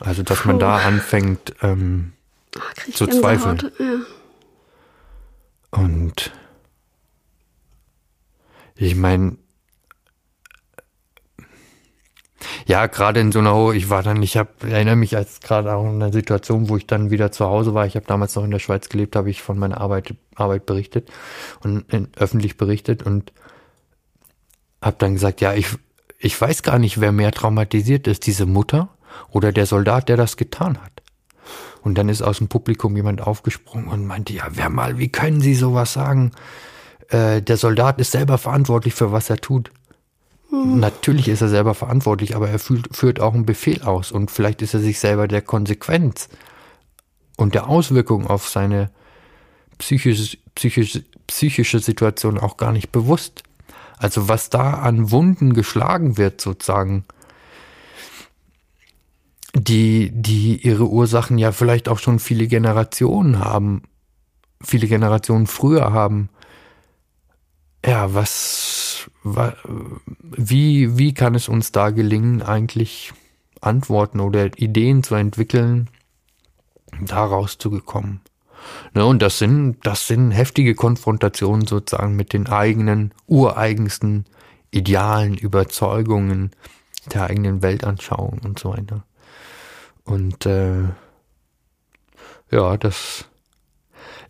Also, dass Puh. man da anfängt ähm, Ach, zu zweifeln. Ja. Und ich meine, ja, gerade in so einer, Ho ich war dann, ich habe, erinnere mich als gerade auch in einer Situation, wo ich dann wieder zu Hause war. Ich habe damals noch in der Schweiz gelebt, habe ich von meiner Arbeit, Arbeit berichtet und in, öffentlich berichtet und habe dann gesagt, ja, ich, ich weiß gar nicht, wer mehr traumatisiert ist, diese Mutter Oder der Soldat, der das getan hat. Und dann ist aus dem Publikum jemand aufgesprungen und meinte, ja, wer mal, wie können Sie sowas sagen? Äh, der Soldat ist selber verantwortlich für was er tut. Mhm. Natürlich ist er selber verantwortlich, aber er fühlt, führt auch einen Befehl aus und vielleicht ist er sich selber der Konsequenz und der Auswirkung auf seine psychische, psychische, psychische Situation auch gar nicht bewusst. Also was da an Wunden geschlagen wird, sozusagen, die, die ihre Ursachen ja vielleicht auch schon viele Generationen haben, viele Generationen früher haben. Ja, was, wie, wie kann es uns da gelingen, eigentlich Antworten oder Ideen zu entwickeln, da rauszugekommen? Ne, und das sind, das sind heftige Konfrontationen sozusagen mit den eigenen, ureigensten Idealen, Überzeugungen, der eigenen Weltanschauung und so weiter. Und äh, ja, das,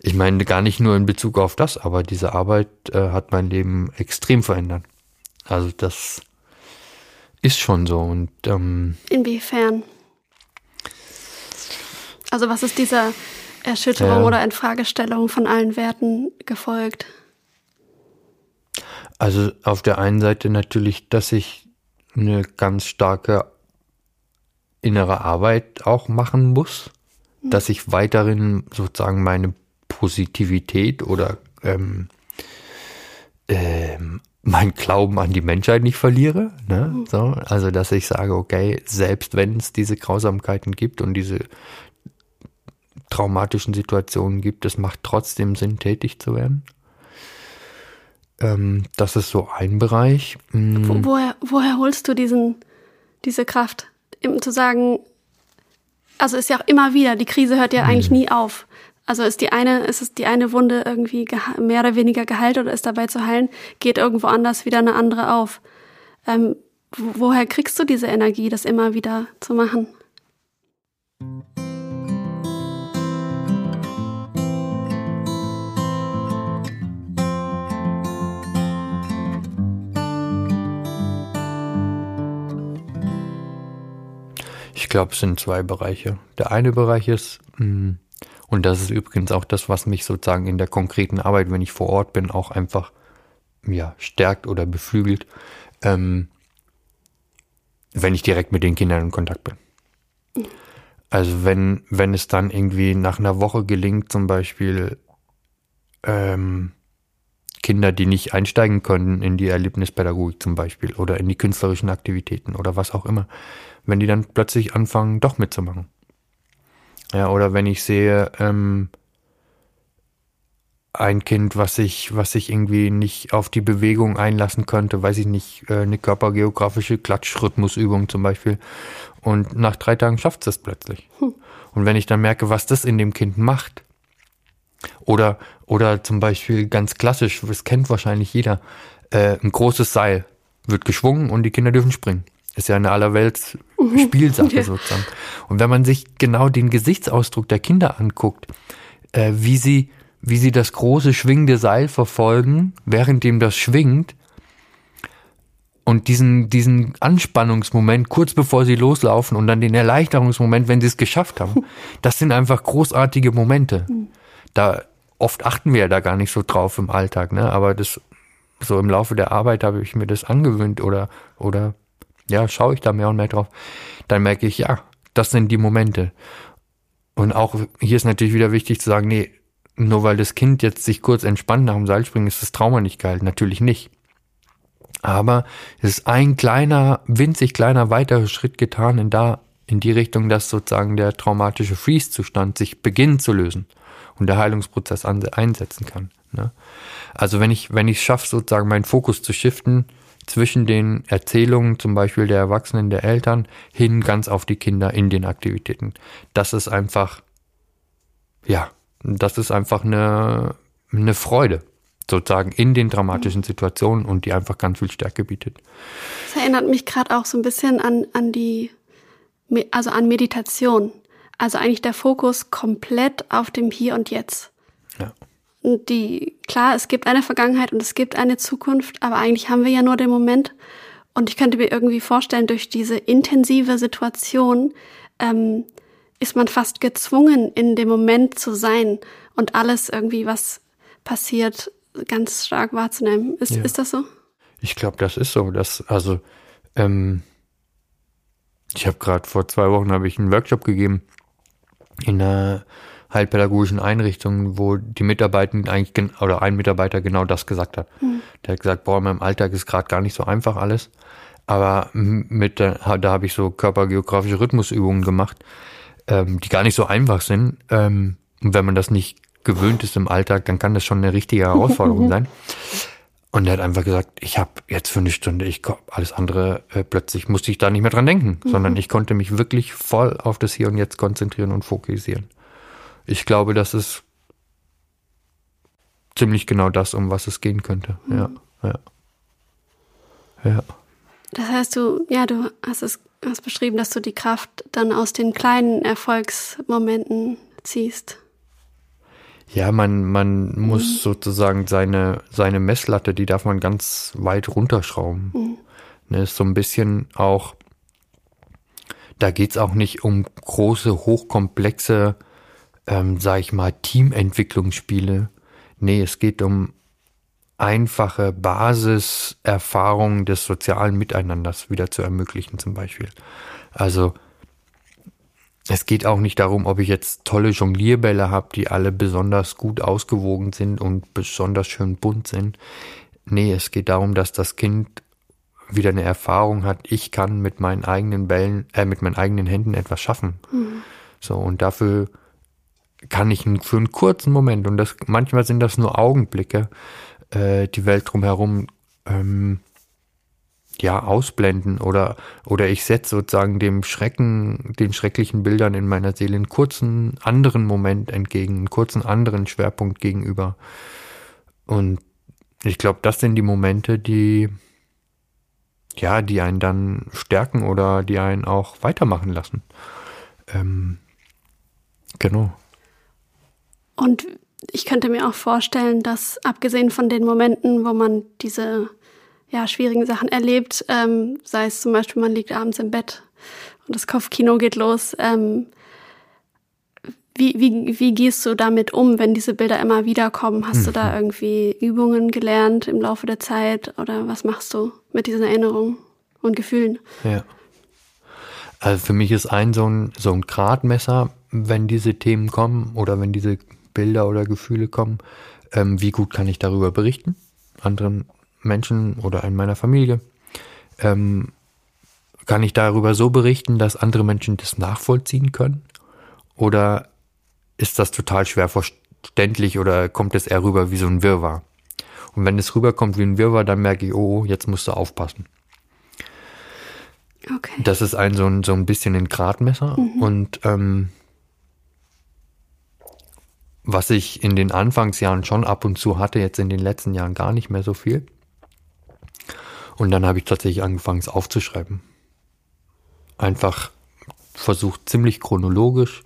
ich meine gar nicht nur in Bezug auf das, aber diese Arbeit äh, hat mein Leben extrem verändert. Also das ist schon so. Und ähm,
inwiefern? Also was ist dieser Erschütterung äh, oder Infragestellung von allen Werten gefolgt?
Also auf der einen Seite natürlich, dass ich eine ganz starke innere Arbeit auch machen muss, mhm. dass ich weiterhin sozusagen meine Positivität oder ähm, ähm, mein Glauben an die Menschheit nicht verliere. Ne? Mhm. So, also dass ich sage, okay, selbst wenn es diese Grausamkeiten gibt und diese traumatischen Situationen gibt, es macht trotzdem Sinn, tätig zu werden. Ähm, das ist so ein Bereich.
Mhm. Wo, woher, woher holst du diesen, diese Kraft? Zu sagen, also ist ja auch immer wieder, die Krise hört ja eigentlich mhm. nie auf. Also ist die eine, ist es die eine Wunde irgendwie mehr oder weniger geheilt oder ist dabei zu heilen, geht irgendwo anders wieder eine andere auf. Ähm, woher kriegst du diese Energie, das immer wieder zu machen?
Ich glaube, es sind zwei Bereiche. Der eine Bereich ist, mm, und das ist übrigens auch das, was mich sozusagen in der konkreten Arbeit, wenn ich vor Ort bin, auch einfach ja, stärkt oder beflügelt, ähm, wenn ich direkt mit den Kindern in Kontakt bin. Also wenn, wenn es dann irgendwie nach einer Woche gelingt, zum Beispiel ähm, Kinder, die nicht einsteigen können in die Erlebnispädagogik zum Beispiel oder in die künstlerischen Aktivitäten oder was auch immer, wenn die dann plötzlich anfangen, doch mitzumachen. Ja, oder wenn ich sehe, ähm, ein Kind, was sich, was sich irgendwie nicht auf die Bewegung einlassen könnte, weiß ich nicht, äh, eine körpergeografische Klatschrhythmusübung zum Beispiel. Und nach drei Tagen schafft es plötzlich. Hm. Und wenn ich dann merke, was das in dem Kind macht, oder, oder zum Beispiel ganz klassisch, das kennt wahrscheinlich jeder, äh, ein großes Seil wird geschwungen und die Kinder dürfen springen. Ist ja eine allerwelts. Spielsache ja. sozusagen. Und wenn man sich genau den Gesichtsausdruck der Kinder anguckt, äh, wie sie, wie sie das große schwingende Seil verfolgen, währenddem das schwingt, und diesen, diesen Anspannungsmoment kurz bevor sie loslaufen und dann den Erleichterungsmoment, wenn sie es geschafft haben, das sind einfach großartige Momente. Mhm. Da oft achten wir ja da gar nicht so drauf im Alltag, ne? Aber das so im Laufe der Arbeit habe ich mir das angewöhnt oder oder ja, schaue ich da mehr und mehr drauf, dann merke ich, ja, das sind die Momente. Und auch hier ist natürlich wieder wichtig zu sagen, nee, nur weil das Kind jetzt sich kurz entspannt nach dem Seilspringen, ist das Trauma nicht geheilt. Natürlich nicht. Aber es ist ein kleiner, winzig kleiner weiterer Schritt getan in da, in die Richtung, dass sozusagen der traumatische Freeze-Zustand sich beginnt zu lösen und der Heilungsprozess einsetzen kann. Ne? Also wenn ich, wenn ich es schaffe, sozusagen meinen Fokus zu shiften, zwischen den Erzählungen zum Beispiel der Erwachsenen, der Eltern, hin ganz auf die Kinder in den Aktivitäten. Das ist einfach, ja, das ist einfach eine, eine Freude sozusagen in den dramatischen Situationen und die einfach ganz viel Stärke bietet.
Das erinnert mich gerade auch so ein bisschen an, an die, also an Meditation. Also eigentlich der Fokus komplett auf dem Hier und Jetzt. Ja die, klar, es gibt eine Vergangenheit und es gibt eine Zukunft, aber eigentlich haben wir ja nur den Moment. Und ich könnte mir irgendwie vorstellen, durch diese intensive Situation ähm, ist man fast gezwungen, in dem Moment zu sein und alles irgendwie, was passiert, ganz stark wahrzunehmen. Ist, ja. ist das so?
Ich glaube, das ist so. Dass, also, ähm, ich habe gerade vor zwei Wochen habe ich einen Workshop gegeben in einer heilpädagogischen Einrichtung, wo die Mitarbeiter eigentlich oder ein Mitarbeiter genau das gesagt hat. Mhm. Der hat gesagt, boah, in meinem Alltag ist gerade gar nicht so einfach alles. Aber mit da habe ich so körpergeografische Rhythmusübungen gemacht, ähm, die gar nicht so einfach sind. Ähm, und wenn man das nicht gewöhnt ist im Alltag, dann kann das schon eine richtige Herausforderung sein. Und er hat einfach gesagt, ich habe jetzt für eine Stunde, ich alles andere äh, plötzlich musste ich da nicht mehr dran denken, mhm. sondern ich konnte mich wirklich voll auf das Hier und Jetzt konzentrieren und fokussieren. Ich glaube, das ist ziemlich genau das, um was es gehen könnte. Mhm. Ja, ja. Ja.
Das heißt, du, ja, du hast es hast beschrieben, dass du die Kraft dann aus den kleinen Erfolgsmomenten ziehst.
Ja, man, man mhm. muss sozusagen seine, seine Messlatte, die darf man ganz weit runterschrauben. Mhm. Ne, ist so ein bisschen auch, da geht's auch nicht um große, hochkomplexe, ähm, sag ich mal, Teamentwicklungsspiele. Nee, es geht um einfache Basiserfahrungen des sozialen Miteinanders wieder zu ermöglichen zum Beispiel. Also es geht auch nicht darum, ob ich jetzt tolle Jonglierbälle habe, die alle besonders gut ausgewogen sind und besonders schön bunt sind. Nee, es geht darum, dass das Kind wieder eine Erfahrung hat, ich kann mit meinen eigenen Bällen, äh, mit meinen eigenen Händen etwas schaffen. Mhm. So, und dafür kann ich für einen kurzen Moment, und das manchmal sind das nur Augenblicke, äh, die Welt drumherum ähm, ja ausblenden oder oder ich setze sozusagen dem Schrecken, den schrecklichen Bildern in meiner Seele einen kurzen anderen Moment entgegen, einen kurzen anderen Schwerpunkt gegenüber. Und ich glaube, das sind die Momente, die ja, die einen dann stärken oder die einen auch weitermachen lassen. Ähm, genau.
Und ich könnte mir auch vorstellen, dass abgesehen von den Momenten, wo man diese ja, schwierigen Sachen erlebt, ähm, sei es zum Beispiel, man liegt abends im Bett und das Kopfkino geht los. Ähm, wie, wie, wie gehst du damit um, wenn diese Bilder immer wieder kommen? Hast mhm. du da mhm. irgendwie Übungen gelernt im Laufe der Zeit oder was machst du mit diesen Erinnerungen und Gefühlen?
Ja. Also für mich ist ein so ein, so ein Gradmesser, wenn diese Themen kommen oder wenn diese Bilder oder Gefühle kommen, ähm, wie gut kann ich darüber berichten, anderen Menschen oder in meiner Familie. Ähm, kann ich darüber so berichten, dass andere Menschen das nachvollziehen können? Oder ist das total schwer verständlich oder kommt es eher rüber wie so ein Wirrwarr? Und wenn es rüberkommt wie ein Wirrwarr, dann merke ich, oh, jetzt musst du aufpassen. Okay. Das ist ein so ein, so ein bisschen ein Gradmesser. Mhm. Und ähm, was ich in den Anfangsjahren schon ab und zu hatte, jetzt in den letzten Jahren gar nicht mehr so viel. Und dann habe ich tatsächlich angefangen, es aufzuschreiben. Einfach versucht ziemlich chronologisch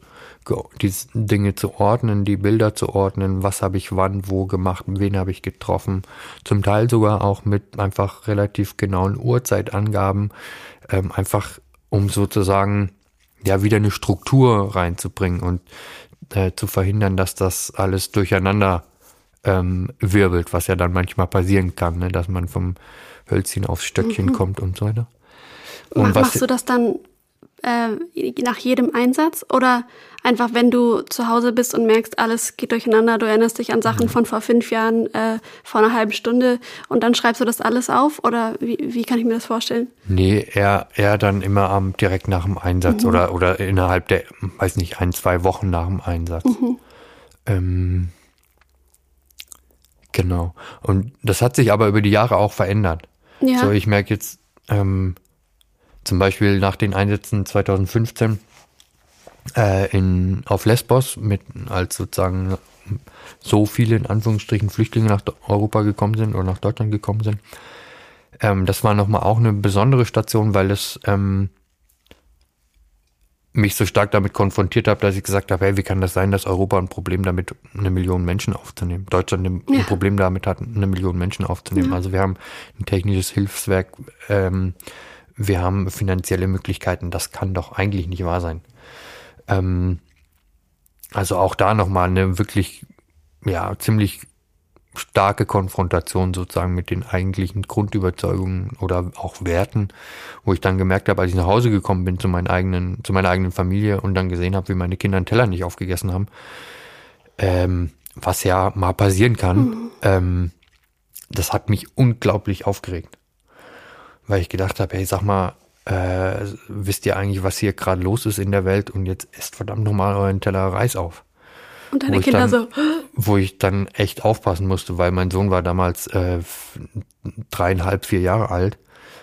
die Dinge zu ordnen, die Bilder zu ordnen, was habe ich wann, wo gemacht, wen habe ich getroffen. Zum Teil sogar auch mit einfach relativ genauen Uhrzeitangaben, ähm, einfach um sozusagen ja wieder eine Struktur reinzubringen und äh, zu verhindern, dass das alles durcheinander ähm, wirbelt, was ja dann manchmal passieren kann, ne? dass man vom Hölzchen aufs Stöckchen mhm. kommt und so weiter.
Und Machst du das dann äh, nach jedem Einsatz oder einfach, wenn du zu Hause bist und merkst, alles geht durcheinander, du erinnerst dich an Sachen von vor fünf Jahren, äh, vor einer halben Stunde und dann schreibst du das alles auf oder wie, wie kann ich mir das vorstellen?
Nee, eher, eher dann immer am, direkt nach dem Einsatz mhm. oder, oder innerhalb der, weiß nicht, ein, zwei Wochen nach dem Einsatz. Mhm. Ähm, genau. Und das hat sich aber über die Jahre auch verändert. Ja. So, ich merke jetzt ähm, zum Beispiel nach den Einsätzen 2015 äh, in, auf Lesbos, mit, als sozusagen so viele in Anführungsstrichen Flüchtlinge nach Europa gekommen sind oder nach Deutschland gekommen sind. Ähm, das war nochmal auch eine besondere Station, weil es ähm, mich so stark damit konfrontiert habe, dass ich gesagt habe, hey, wie kann das sein, dass Europa ein Problem damit eine Million Menschen aufzunehmen, Deutschland ein, ja. Problem damit hat, eine Million Menschen aufzunehmen. Ja. Also wir haben ein technisches Hilfswerk, ähm, wir haben finanzielle Möglichkeiten, das kann doch eigentlich nicht wahr sein. Ähm, also auch da nochmal eine wirklich, ja, ziemlich starke Konfrontation sozusagen mit den eigentlichen Grundüberzeugungen oder auch Werten, wo ich dann gemerkt habe, als ich nach Hause gekommen bin zu meinen eigenen, zu meiner eigenen Familie und dann gesehen habe, wie meine Kinder einen Teller nicht aufgegessen haben, ähm, was ja mal passieren kann, mhm. ähm, das hat mich unglaublich aufgeregt, weil ich gedacht habe, hey, sag mal, äh, wisst ihr eigentlich, was hier gerade los ist in der Welt und jetzt esst verdammt nochmal euren Teller Reis auf.
Und deine Kinder
dann,
so.
Wo ich dann echt aufpassen musste, weil mein Sohn war damals äh, dreieinhalb, vier Jahre alt.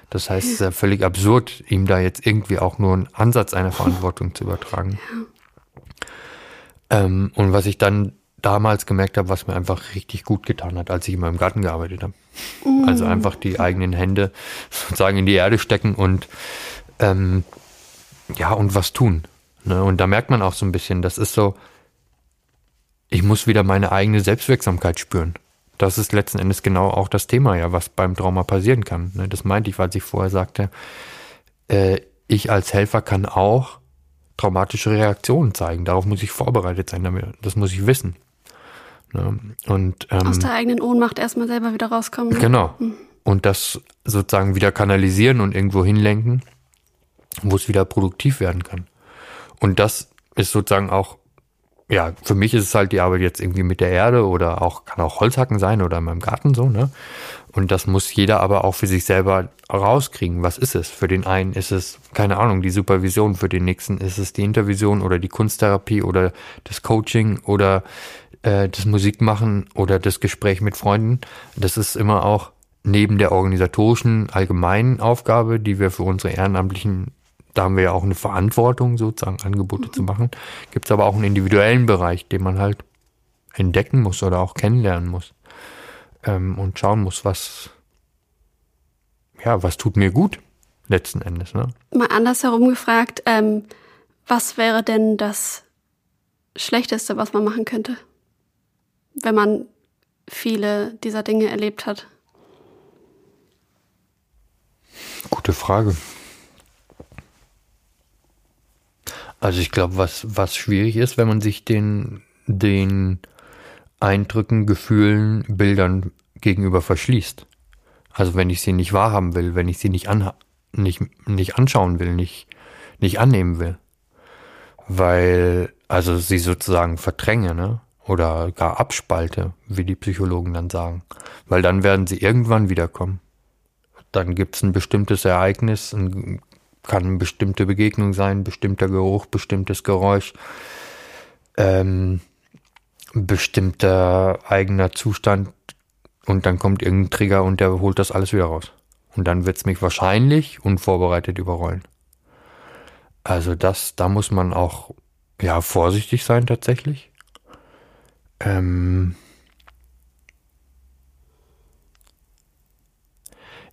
Das heißt, es ist ja völlig absurd, ihm da jetzt irgendwie auch nur einen Ansatz einer Verantwortung zu übertragen. Ja. Ähm, und was ich dann damals gemerkt habe, was mir einfach richtig gut getan hat, als ich in meinem Garten gearbeitet habe. Mm. Also einfach die eigenen Hände sozusagen in die Erde stecken und ähm, ja, und was tun. Ne? Und da merkt man auch so ein bisschen, das ist so, ich muss wieder meine eigene Selbstwirksamkeit spüren. Das ist letzten Endes genau auch das Thema, ja, was beim Trauma passieren kann. Ne? Das meinte ich, weil ich vorher sagte, äh, ich als Helfer kann auch traumatische Reaktionen zeigen. Darauf muss ich vorbereitet sein, damit, das muss ich wissen. Ne? Und,
ähm, Aus der eigenen Ohnmacht erstmal selber wieder rauskommen.
Ne? Genau. Mhm. Und das sozusagen wieder kanalisieren und irgendwo hinlenken, wo es wieder produktiv werden kann. Und das ist sozusagen auch ja, für mich ist es halt die Arbeit jetzt irgendwie mit der Erde oder auch, kann auch Holzhacken sein oder in meinem Garten so, ne? Und das muss jeder aber auch für sich selber rauskriegen. Was ist es? Für den einen ist es, keine Ahnung, die Supervision, für den nächsten ist es die Intervision oder die Kunsttherapie oder das Coaching oder äh, das Musikmachen oder das Gespräch mit Freunden. Das ist immer auch neben der organisatorischen allgemeinen Aufgabe, die wir für unsere Ehrenamtlichen da haben wir ja auch eine Verantwortung, sozusagen Angebote mhm. zu machen. Gibt es aber auch einen individuellen Bereich, den man halt entdecken muss oder auch kennenlernen muss. Ähm, und schauen muss, was, ja, was tut mir gut, letzten Endes. Ne?
Mal andersherum gefragt, ähm, was wäre denn das Schlechteste, was man machen könnte, wenn man viele dieser Dinge erlebt hat?
Gute Frage. Also ich glaube, was, was schwierig ist, wenn man sich den, den Eindrücken, Gefühlen, Bildern gegenüber verschließt. Also wenn ich sie nicht wahrhaben will, wenn ich sie nicht, an, nicht, nicht anschauen will, nicht, nicht annehmen will. Weil, also sie sozusagen verdränge, ne? Oder gar abspalte, wie die Psychologen dann sagen. Weil dann werden sie irgendwann wiederkommen. Dann gibt es ein bestimmtes Ereignis, ein kann eine bestimmte Begegnung sein, bestimmter Geruch, bestimmtes Geräusch, ähm, bestimmter eigener Zustand und dann kommt irgendein Trigger und der holt das alles wieder raus. Und dann wird es mich wahrscheinlich unvorbereitet überrollen. Also das, da muss man auch ja vorsichtig sein tatsächlich. Ähm,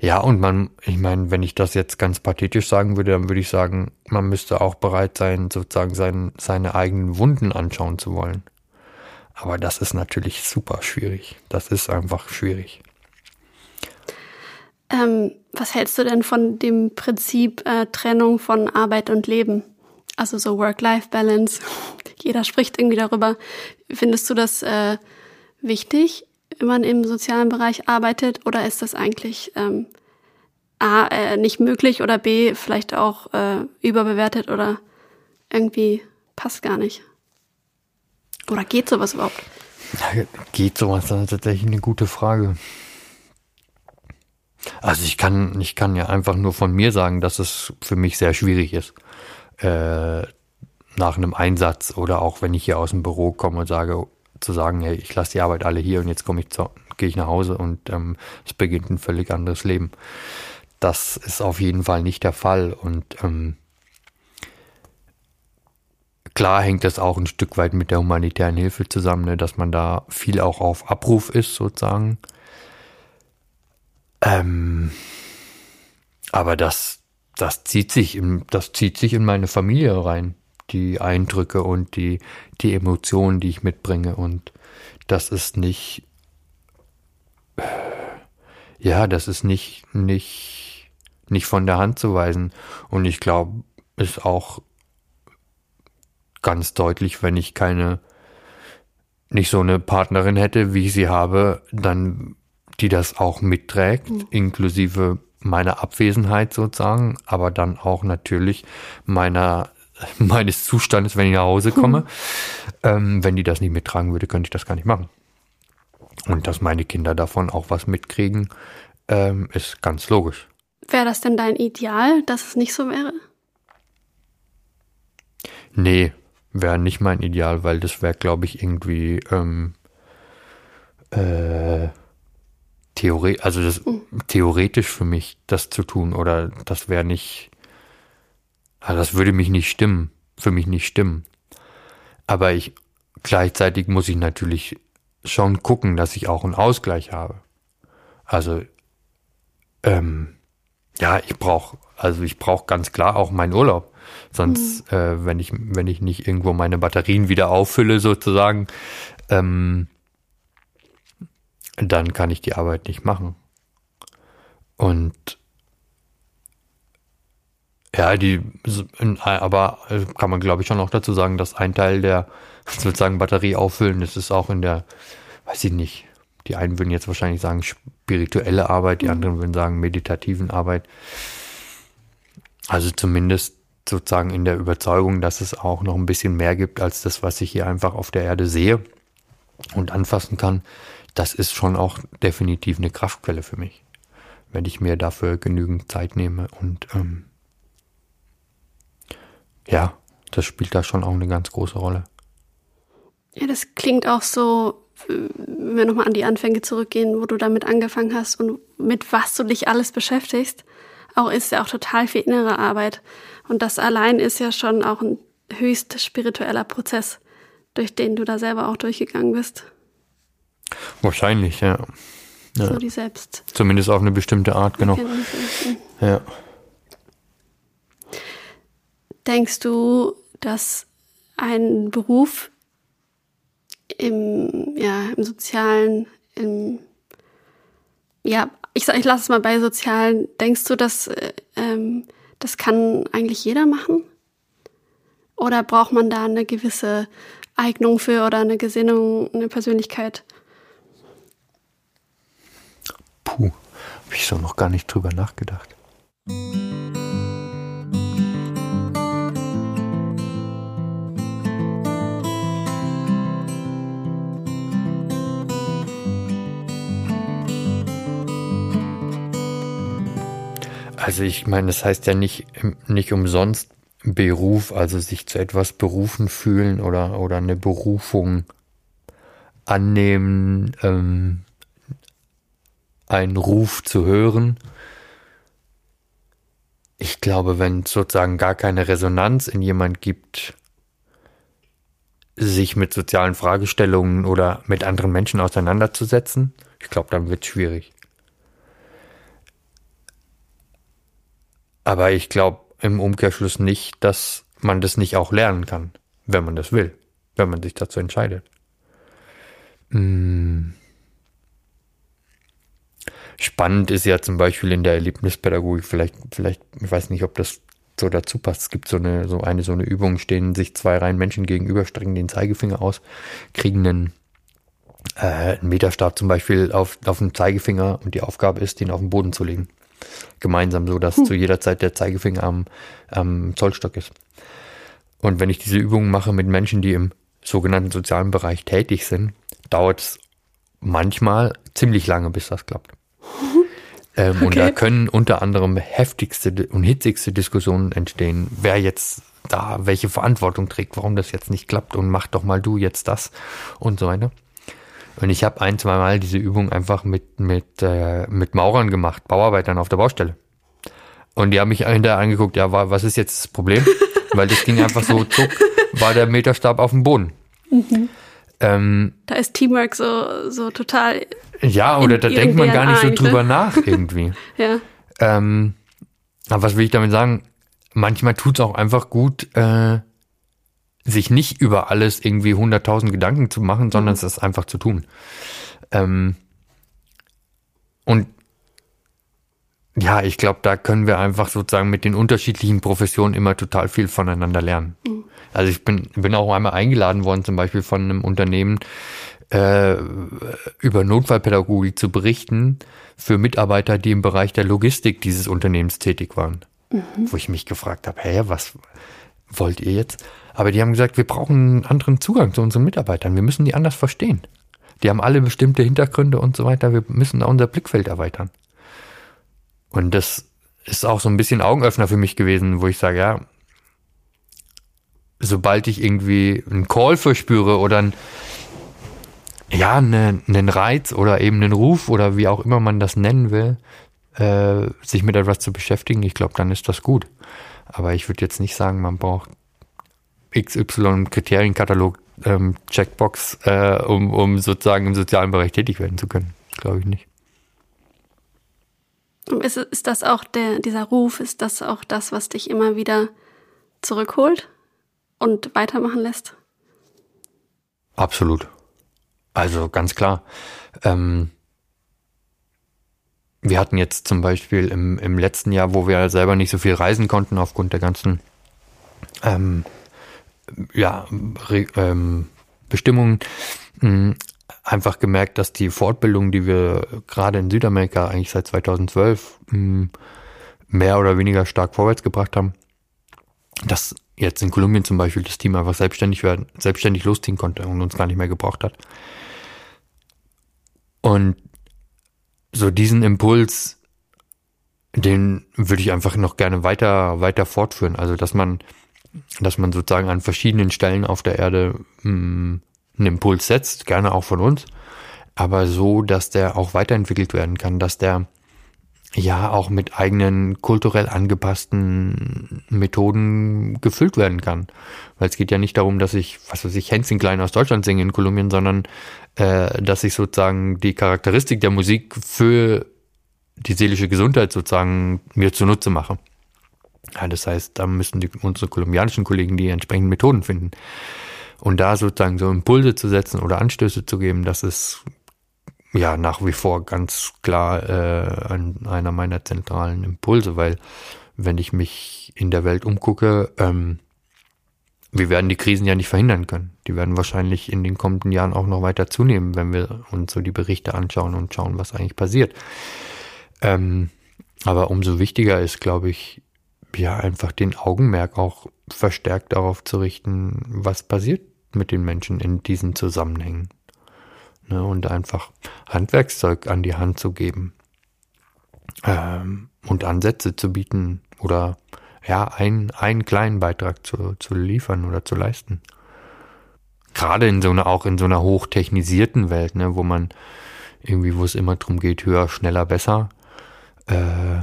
Ja, und man, ich meine, wenn ich das jetzt ganz pathetisch sagen würde, dann würde ich sagen, man müsste auch bereit sein, sozusagen sein, seine eigenen Wunden anschauen zu wollen. Aber das ist natürlich super schwierig. Das ist einfach schwierig.
Ähm, was hältst du denn von dem Prinzip äh, Trennung von Arbeit und Leben? Also so Work-Life-Balance. Jeder spricht irgendwie darüber. Findest du das äh, wichtig? wenn man im sozialen Bereich arbeitet? Oder ist das eigentlich ähm, A, äh, nicht möglich oder B, vielleicht auch äh, überbewertet oder irgendwie passt gar nicht? Oder geht sowas überhaupt?
Geht sowas? Das ist tatsächlich eine gute Frage. Also ich kann, ich kann ja einfach nur von mir sagen, dass es für mich sehr schwierig ist. Äh, nach einem Einsatz oder auch wenn ich hier aus dem Büro komme und sage, zu sagen, hey, ich lasse die Arbeit alle hier und jetzt komme ich zu, gehe ich nach Hause und ähm, es beginnt ein völlig anderes Leben. Das ist auf jeden Fall nicht der Fall und ähm, klar hängt das auch ein Stück weit mit der humanitären Hilfe zusammen, ne, dass man da viel auch auf Abruf ist sozusagen. Ähm, aber das, das zieht sich in, das zieht sich in meine Familie rein. Die Eindrücke und die, die Emotionen, die ich mitbringe. Und das ist nicht, ja, das ist nicht, nicht, nicht von der Hand zu weisen. Und ich glaube, ist auch ganz deutlich, wenn ich keine, nicht so eine Partnerin hätte, wie ich sie habe, dann, die das auch mitträgt, mhm. inklusive meiner Abwesenheit sozusagen, aber dann auch natürlich meiner meines Zustandes, wenn ich nach Hause komme. Hm. Ähm, wenn die das nicht mittragen würde, könnte ich das gar nicht machen. Und dass meine Kinder davon auch was mitkriegen, ähm, ist ganz logisch.
Wäre das denn dein Ideal, dass es nicht so wäre?
Nee, wäre nicht mein Ideal, weil das wäre, glaube ich, irgendwie ähm, äh, Theorie, also das mhm. theoretisch für mich, das zu tun oder das wäre nicht, also das würde mich nicht stimmen, für mich nicht stimmen. Aber ich gleichzeitig muss ich natürlich schon gucken, dass ich auch einen Ausgleich habe. Also ähm, ja, ich brauche, also ich brauche ganz klar auch meinen Urlaub. Sonst, mhm. äh, wenn ich, wenn ich nicht irgendwo meine Batterien wieder auffülle, sozusagen, ähm, dann kann ich die Arbeit nicht machen. Und ja, die, aber kann man glaube ich schon auch dazu sagen, dass ein Teil der sozusagen Batterie auffüllen, das ist auch in der, weiß ich nicht, die einen würden jetzt wahrscheinlich sagen spirituelle Arbeit, die mhm. anderen würden sagen meditativen Arbeit. Also zumindest sozusagen in der Überzeugung, dass es auch noch ein bisschen mehr gibt als das, was ich hier einfach auf der Erde sehe und anfassen kann das ist schon auch definitiv eine Kraftquelle für mich, wenn ich mir dafür genügend Zeit nehme. Und ähm, ja, das spielt da schon auch eine ganz große Rolle.
Ja, das klingt auch so, wenn wir nochmal an die Anfänge zurückgehen, wo du damit angefangen hast und mit was du dich alles beschäftigst, auch ist ja auch total viel innere Arbeit. Und das allein ist ja schon auch ein höchst spiritueller Prozess, durch den du da selber auch durchgegangen bist.
Wahrscheinlich, ja.
ja. So die Selbst.
Zumindest auf eine bestimmte Art, genau. Ja.
Denkst du, dass ein Beruf im, ja, im Sozialen, im, ja, ich, sag, ich lasse es mal bei Sozialen, denkst du, dass äh, ähm, das kann eigentlich jeder machen? Oder braucht man da eine gewisse Eignung für oder eine Gesinnung, eine Persönlichkeit?
Puh, habe ich so noch gar nicht drüber nachgedacht. Also ich meine, das heißt ja nicht, nicht umsonst Beruf, also sich zu etwas berufen fühlen oder, oder eine Berufung annehmen, ähm, einen Ruf zu hören. Ich glaube, wenn es sozusagen gar keine Resonanz in jemand gibt, sich mit sozialen Fragestellungen oder mit anderen Menschen auseinanderzusetzen, ich glaube, dann wird es schwierig. Aber ich glaube im Umkehrschluss nicht, dass man das nicht auch lernen kann, wenn man das will, wenn man sich dazu entscheidet. Hm. Spannend ist ja zum Beispiel in der Erlebnispädagogik, vielleicht, vielleicht, ich weiß nicht, ob das so dazu passt. Es gibt so eine, so eine, so eine Übung, stehen sich zwei Reihen Menschen gegenüber, strecken den Zeigefinger aus, kriegen einen, äh, einen Meterstab zum Beispiel auf, auf den Zeigefinger und die Aufgabe ist, den auf den Boden zu legen. Gemeinsam, so dass hm. zu jeder Zeit der Zeigefinger am, am Zollstock ist. Und wenn ich diese Übungen mache mit Menschen, die im sogenannten sozialen Bereich tätig sind, dauert es manchmal ziemlich lange, bis das klappt. Ähm, okay. Und da können unter anderem heftigste und hitzigste Diskussionen entstehen, wer jetzt da welche Verantwortung trägt, warum das jetzt nicht klappt und mach doch mal du jetzt das und so weiter. Und ich habe ein, zwei Mal diese Übung einfach mit, mit, äh, mit Maurern gemacht, Bauarbeitern auf der Baustelle. Und die haben mich hinterher angeguckt, ja, was ist jetzt das Problem? Weil das ging einfach so, zuck, war der Meterstab auf dem Boden. Mhm.
Ähm, da ist Teamwork so, so total.
Ja, oder da denkt man gar nicht so drüber nach irgendwie.
ja.
Ähm, aber was will ich damit sagen? Manchmal tut es auch einfach gut, äh, sich nicht über alles irgendwie hunderttausend Gedanken zu machen, sondern mhm. es einfach zu tun. Ähm, und ja, ich glaube, da können wir einfach sozusagen mit den unterschiedlichen Professionen immer total viel voneinander lernen. Mhm. Also ich bin, bin auch einmal eingeladen worden, zum Beispiel von einem Unternehmen, äh, über Notfallpädagogik zu berichten für Mitarbeiter, die im Bereich der Logistik dieses Unternehmens tätig waren. Mhm. Wo ich mich gefragt habe, hä, was wollt ihr jetzt? Aber die haben gesagt, wir brauchen einen anderen Zugang zu unseren Mitarbeitern. Wir müssen die anders verstehen. Die haben alle bestimmte Hintergründe und so weiter. Wir müssen unser Blickfeld erweitern. Und das ist auch so ein bisschen Augenöffner für mich gewesen, wo ich sage, ja, sobald ich irgendwie einen Call verspüre oder ein, ja, einen, einen Reiz oder eben einen Ruf oder wie auch immer man das nennen will, äh, sich mit etwas zu beschäftigen, ich glaube, dann ist das gut. Aber ich würde jetzt nicht sagen, man braucht XY Kriterienkatalog ähm, Checkbox, äh, um, um sozusagen im sozialen Bereich tätig werden zu können. Glaube ich nicht.
Ist, ist das auch der, dieser Ruf, ist das auch das, was dich immer wieder zurückholt und weitermachen lässt?
Absolut. Also ganz klar. Ähm, wir hatten jetzt zum Beispiel im, im letzten Jahr, wo wir selber nicht so viel reisen konnten aufgrund der ganzen ähm, ja, Re, ähm, Bestimmungen, mh, einfach gemerkt, dass die Fortbildung, die wir gerade in Südamerika eigentlich seit 2012 mh, mehr oder weniger stark vorwärts gebracht haben, dass jetzt in Kolumbien zum Beispiel das Team einfach selbstständig werden, selbstständig losziehen konnte und uns gar nicht mehr gebraucht hat. Und so diesen Impuls, den würde ich einfach noch gerne weiter, weiter fortführen. Also, dass man, dass man sozusagen an verschiedenen Stellen auf der Erde mh, mm, einen Impuls setzt, gerne auch von uns, aber so, dass der auch weiterentwickelt werden kann, dass der ja auch mit eigenen kulturell angepassten Methoden gefüllt werden kann. Weil es geht ja nicht darum, dass ich, was weiß ich, Hänschen klein aus Deutschland singe in Kolumbien, sondern äh, dass ich sozusagen die Charakteristik der Musik für die seelische Gesundheit sozusagen mir zunutze mache. Ja, das heißt, da müssen die, unsere kolumbianischen Kollegen die entsprechenden Methoden finden. Und da sozusagen so Impulse zu setzen oder Anstöße zu geben, das ist ja nach wie vor ganz klar äh, einer meiner zentralen Impulse, weil wenn ich mich in der Welt umgucke, ähm, wir werden die Krisen ja nicht verhindern können. Die werden wahrscheinlich in den kommenden Jahren auch noch weiter zunehmen, wenn wir uns so die Berichte anschauen und schauen, was eigentlich passiert. Ähm, aber umso wichtiger ist, glaube ich, ja, einfach den Augenmerk auch verstärkt darauf zu richten, was passiert mit den Menschen in diesen Zusammenhängen ne, und einfach Handwerkszeug an die Hand zu geben ähm, und Ansätze zu bieten oder ja, ein, einen kleinen Beitrag zu, zu liefern oder zu leisten. Gerade in so einer, auch in so einer hochtechnisierten Welt, ne, wo man irgendwie, wo es immer drum geht, höher, schneller, besser. Äh,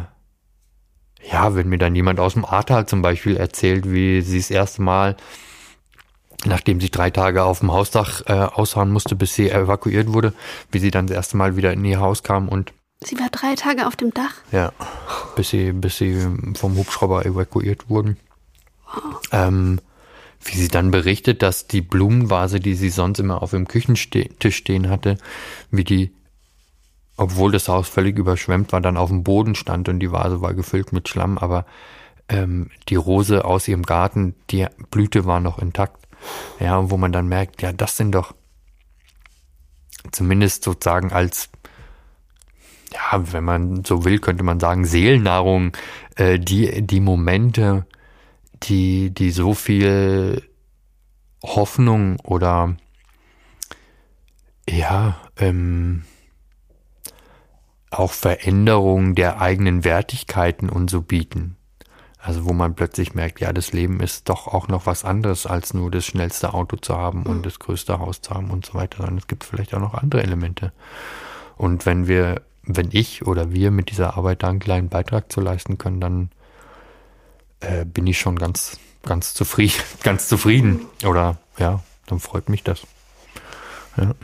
ja, wenn mir dann jemand aus dem Ahrtal zum Beispiel erzählt, wie sie das erste Mal nachdem sie drei Tage auf dem Hausdach äh, ausharren musste, bis sie evakuiert wurde, wie sie dann das erste Mal wieder in ihr Haus kam und
Sie war drei Tage auf dem Dach?
Ja, bis sie, bis sie vom Hubschrauber evakuiert wurden. Wow. Ähm, wie sie dann berichtet, dass die Blumenvase, die sie sonst immer auf dem Küchentisch stehen hatte, wie die, obwohl das Haus völlig überschwemmt war, dann auf dem Boden stand und die Vase war gefüllt mit Schlamm, aber ähm, die Rose aus ihrem Garten, die Blüte war noch intakt. Ja, und wo man dann merkt, ja, das sind doch zumindest sozusagen als, ja, wenn man so will, könnte man sagen, Seelennahrung, äh, die, die Momente, die, die so viel Hoffnung oder ja, ähm, auch Veränderung der eigenen Wertigkeiten und so bieten. Also wo man plötzlich merkt, ja, das Leben ist doch auch noch was anderes, als nur das schnellste Auto zu haben und mhm. das größte Haus zu haben und so weiter, sondern es gibt vielleicht auch noch andere Elemente. Und wenn wir, wenn ich oder wir mit dieser Arbeit da einen kleinen Beitrag zu leisten können, dann äh, bin ich schon ganz, ganz zufrieden, ganz zufrieden. Oder ja, dann freut mich das. Ja.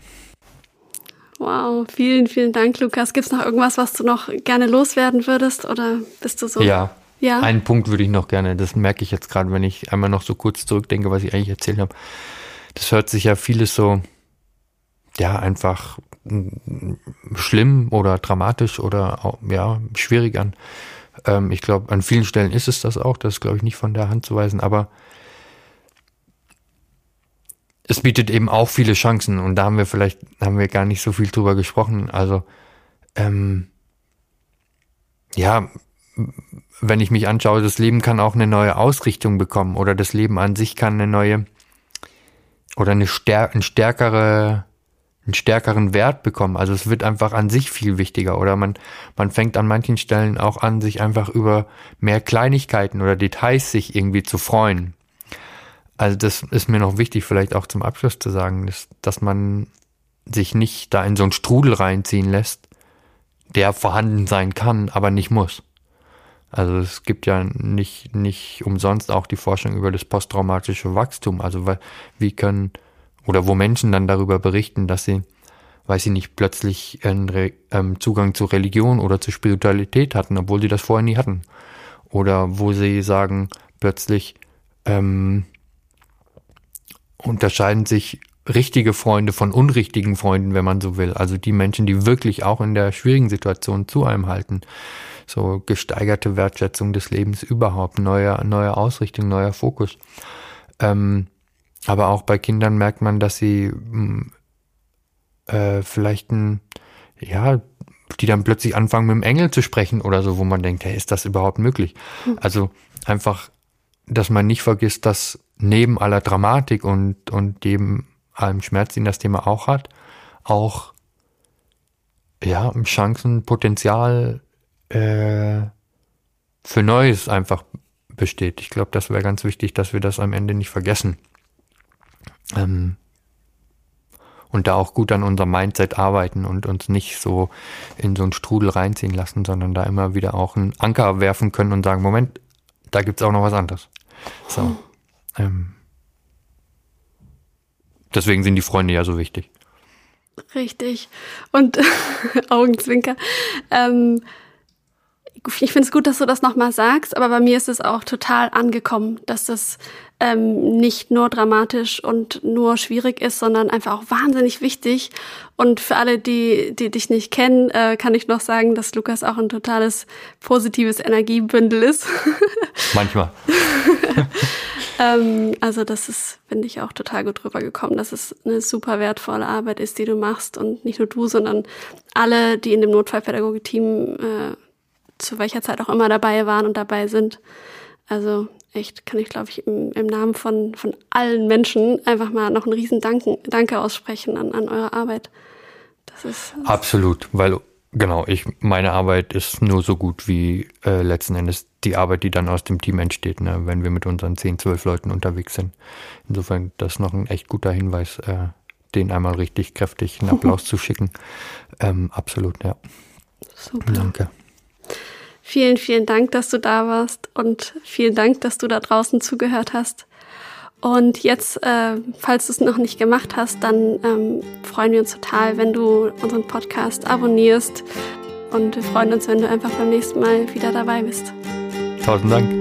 Wow, vielen, vielen Dank, Lukas. Gibt es noch irgendwas, was du noch gerne loswerden würdest oder bist du so?
Ja,
Ja.
Einen Punkt würde ich noch gerne, das merke ich jetzt gerade, wenn ich einmal noch so kurz zurückdenke, was ich eigentlich erzählt habe. Das hört sich ja vieles so, ja, einfach mm, schlimm oder dramatisch oder ja, schwierig an. Ähm, ich glaube, an vielen Stellen ist es das auch, das ist, glaube ich, nicht von der Hand zu weisen, aber es bietet eben auch viele Chancen und da haben wir vielleicht, haben wir gar nicht so viel drüber gesprochen. Also, ähm, ja, wenn ich mich anschaue, das Leben kann auch eine neue Ausrichtung bekommen oder das Leben an sich kann eine neue oder eine stär ein stärkere einen stärkeren Wert bekommen. Also es wird einfach an sich viel wichtiger oder man man fängt an manchen Stellen auch an, sich einfach über mehr Kleinigkeiten oder Details sich irgendwie zu freuen. Also das ist mir noch wichtig, vielleicht auch zum Abschluss zu sagen, dass, dass man sich nicht da in so einen Strudel reinziehen lässt, der vorhanden sein kann, aber nicht muss. Also es gibt ja nicht, nicht umsonst auch die Forschung über das posttraumatische Wachstum. Also wie können, oder wo Menschen dann darüber berichten, dass sie, weil sie nicht plötzlich einen ähm, Zugang zu Religion oder zu Spiritualität hatten, obwohl sie das vorher nie hatten. Oder wo sie sagen, plötzlich ähm, unterscheiden sich richtige Freunde von unrichtigen Freunden, wenn man so will. Also die Menschen, die wirklich auch in der schwierigen Situation zu einem halten so gesteigerte Wertschätzung des Lebens überhaupt, neue, neue Ausrichtung, neuer Fokus. Ähm, aber auch bei Kindern merkt man, dass sie mm, äh, vielleicht ein, ja, die dann plötzlich anfangen mit dem Engel zu sprechen oder so, wo man denkt, hey, ist das überhaupt möglich? Mhm. Also einfach, dass man nicht vergisst, dass neben aller Dramatik und, und dem allem Schmerz, den das Thema auch hat, auch ja, Chancen, Potenzial äh, für Neues einfach besteht. Ich glaube, das wäre ganz wichtig, dass wir das am Ende nicht vergessen. Ähm, und da auch gut an unserem Mindset arbeiten und uns nicht so in so einen Strudel reinziehen lassen, sondern da immer wieder auch einen Anker werfen können und sagen, Moment, da gibt's auch noch was anderes. So. Ähm, deswegen sind die Freunde ja so wichtig.
Richtig. Und Augenzwinker. Ähm, ich finde es gut, dass du das nochmal sagst, aber bei mir ist es auch total angekommen, dass das ähm, nicht nur dramatisch und nur schwierig ist, sondern einfach auch wahnsinnig wichtig. Und für alle, die, die dich nicht kennen, äh, kann ich noch sagen, dass Lukas auch ein totales positives Energiebündel ist.
Manchmal.
ähm, also das ist, finde ich, auch total gut rübergekommen, dass es eine super wertvolle Arbeit ist, die du machst und nicht nur du, sondern alle, die in dem Notfallpädagogik-Team äh, zu welcher Zeit auch immer dabei waren und dabei sind. Also echt kann ich, glaube ich, im, im, Namen von, von allen Menschen einfach mal noch einen riesen Danken, Danke aussprechen an, an eure Arbeit.
Das ist das absolut, weil genau, ich meine Arbeit ist nur so gut wie äh, letzten Endes die Arbeit, die dann aus dem Team entsteht, ne, wenn wir mit unseren 10, 12 Leuten unterwegs sind. Insofern das ist noch ein echt guter Hinweis, äh, den einmal richtig kräftig einen Applaus zu schicken. Ähm, absolut, ja.
Super. Danke. Vielen, vielen Dank, dass du da warst und vielen Dank, dass du da draußen zugehört hast. Und jetzt, äh, falls du es noch nicht gemacht hast, dann ähm, freuen wir uns total, wenn du unseren Podcast abonnierst. Und wir freuen uns, wenn du einfach beim nächsten Mal wieder dabei bist.
Tausend Dank.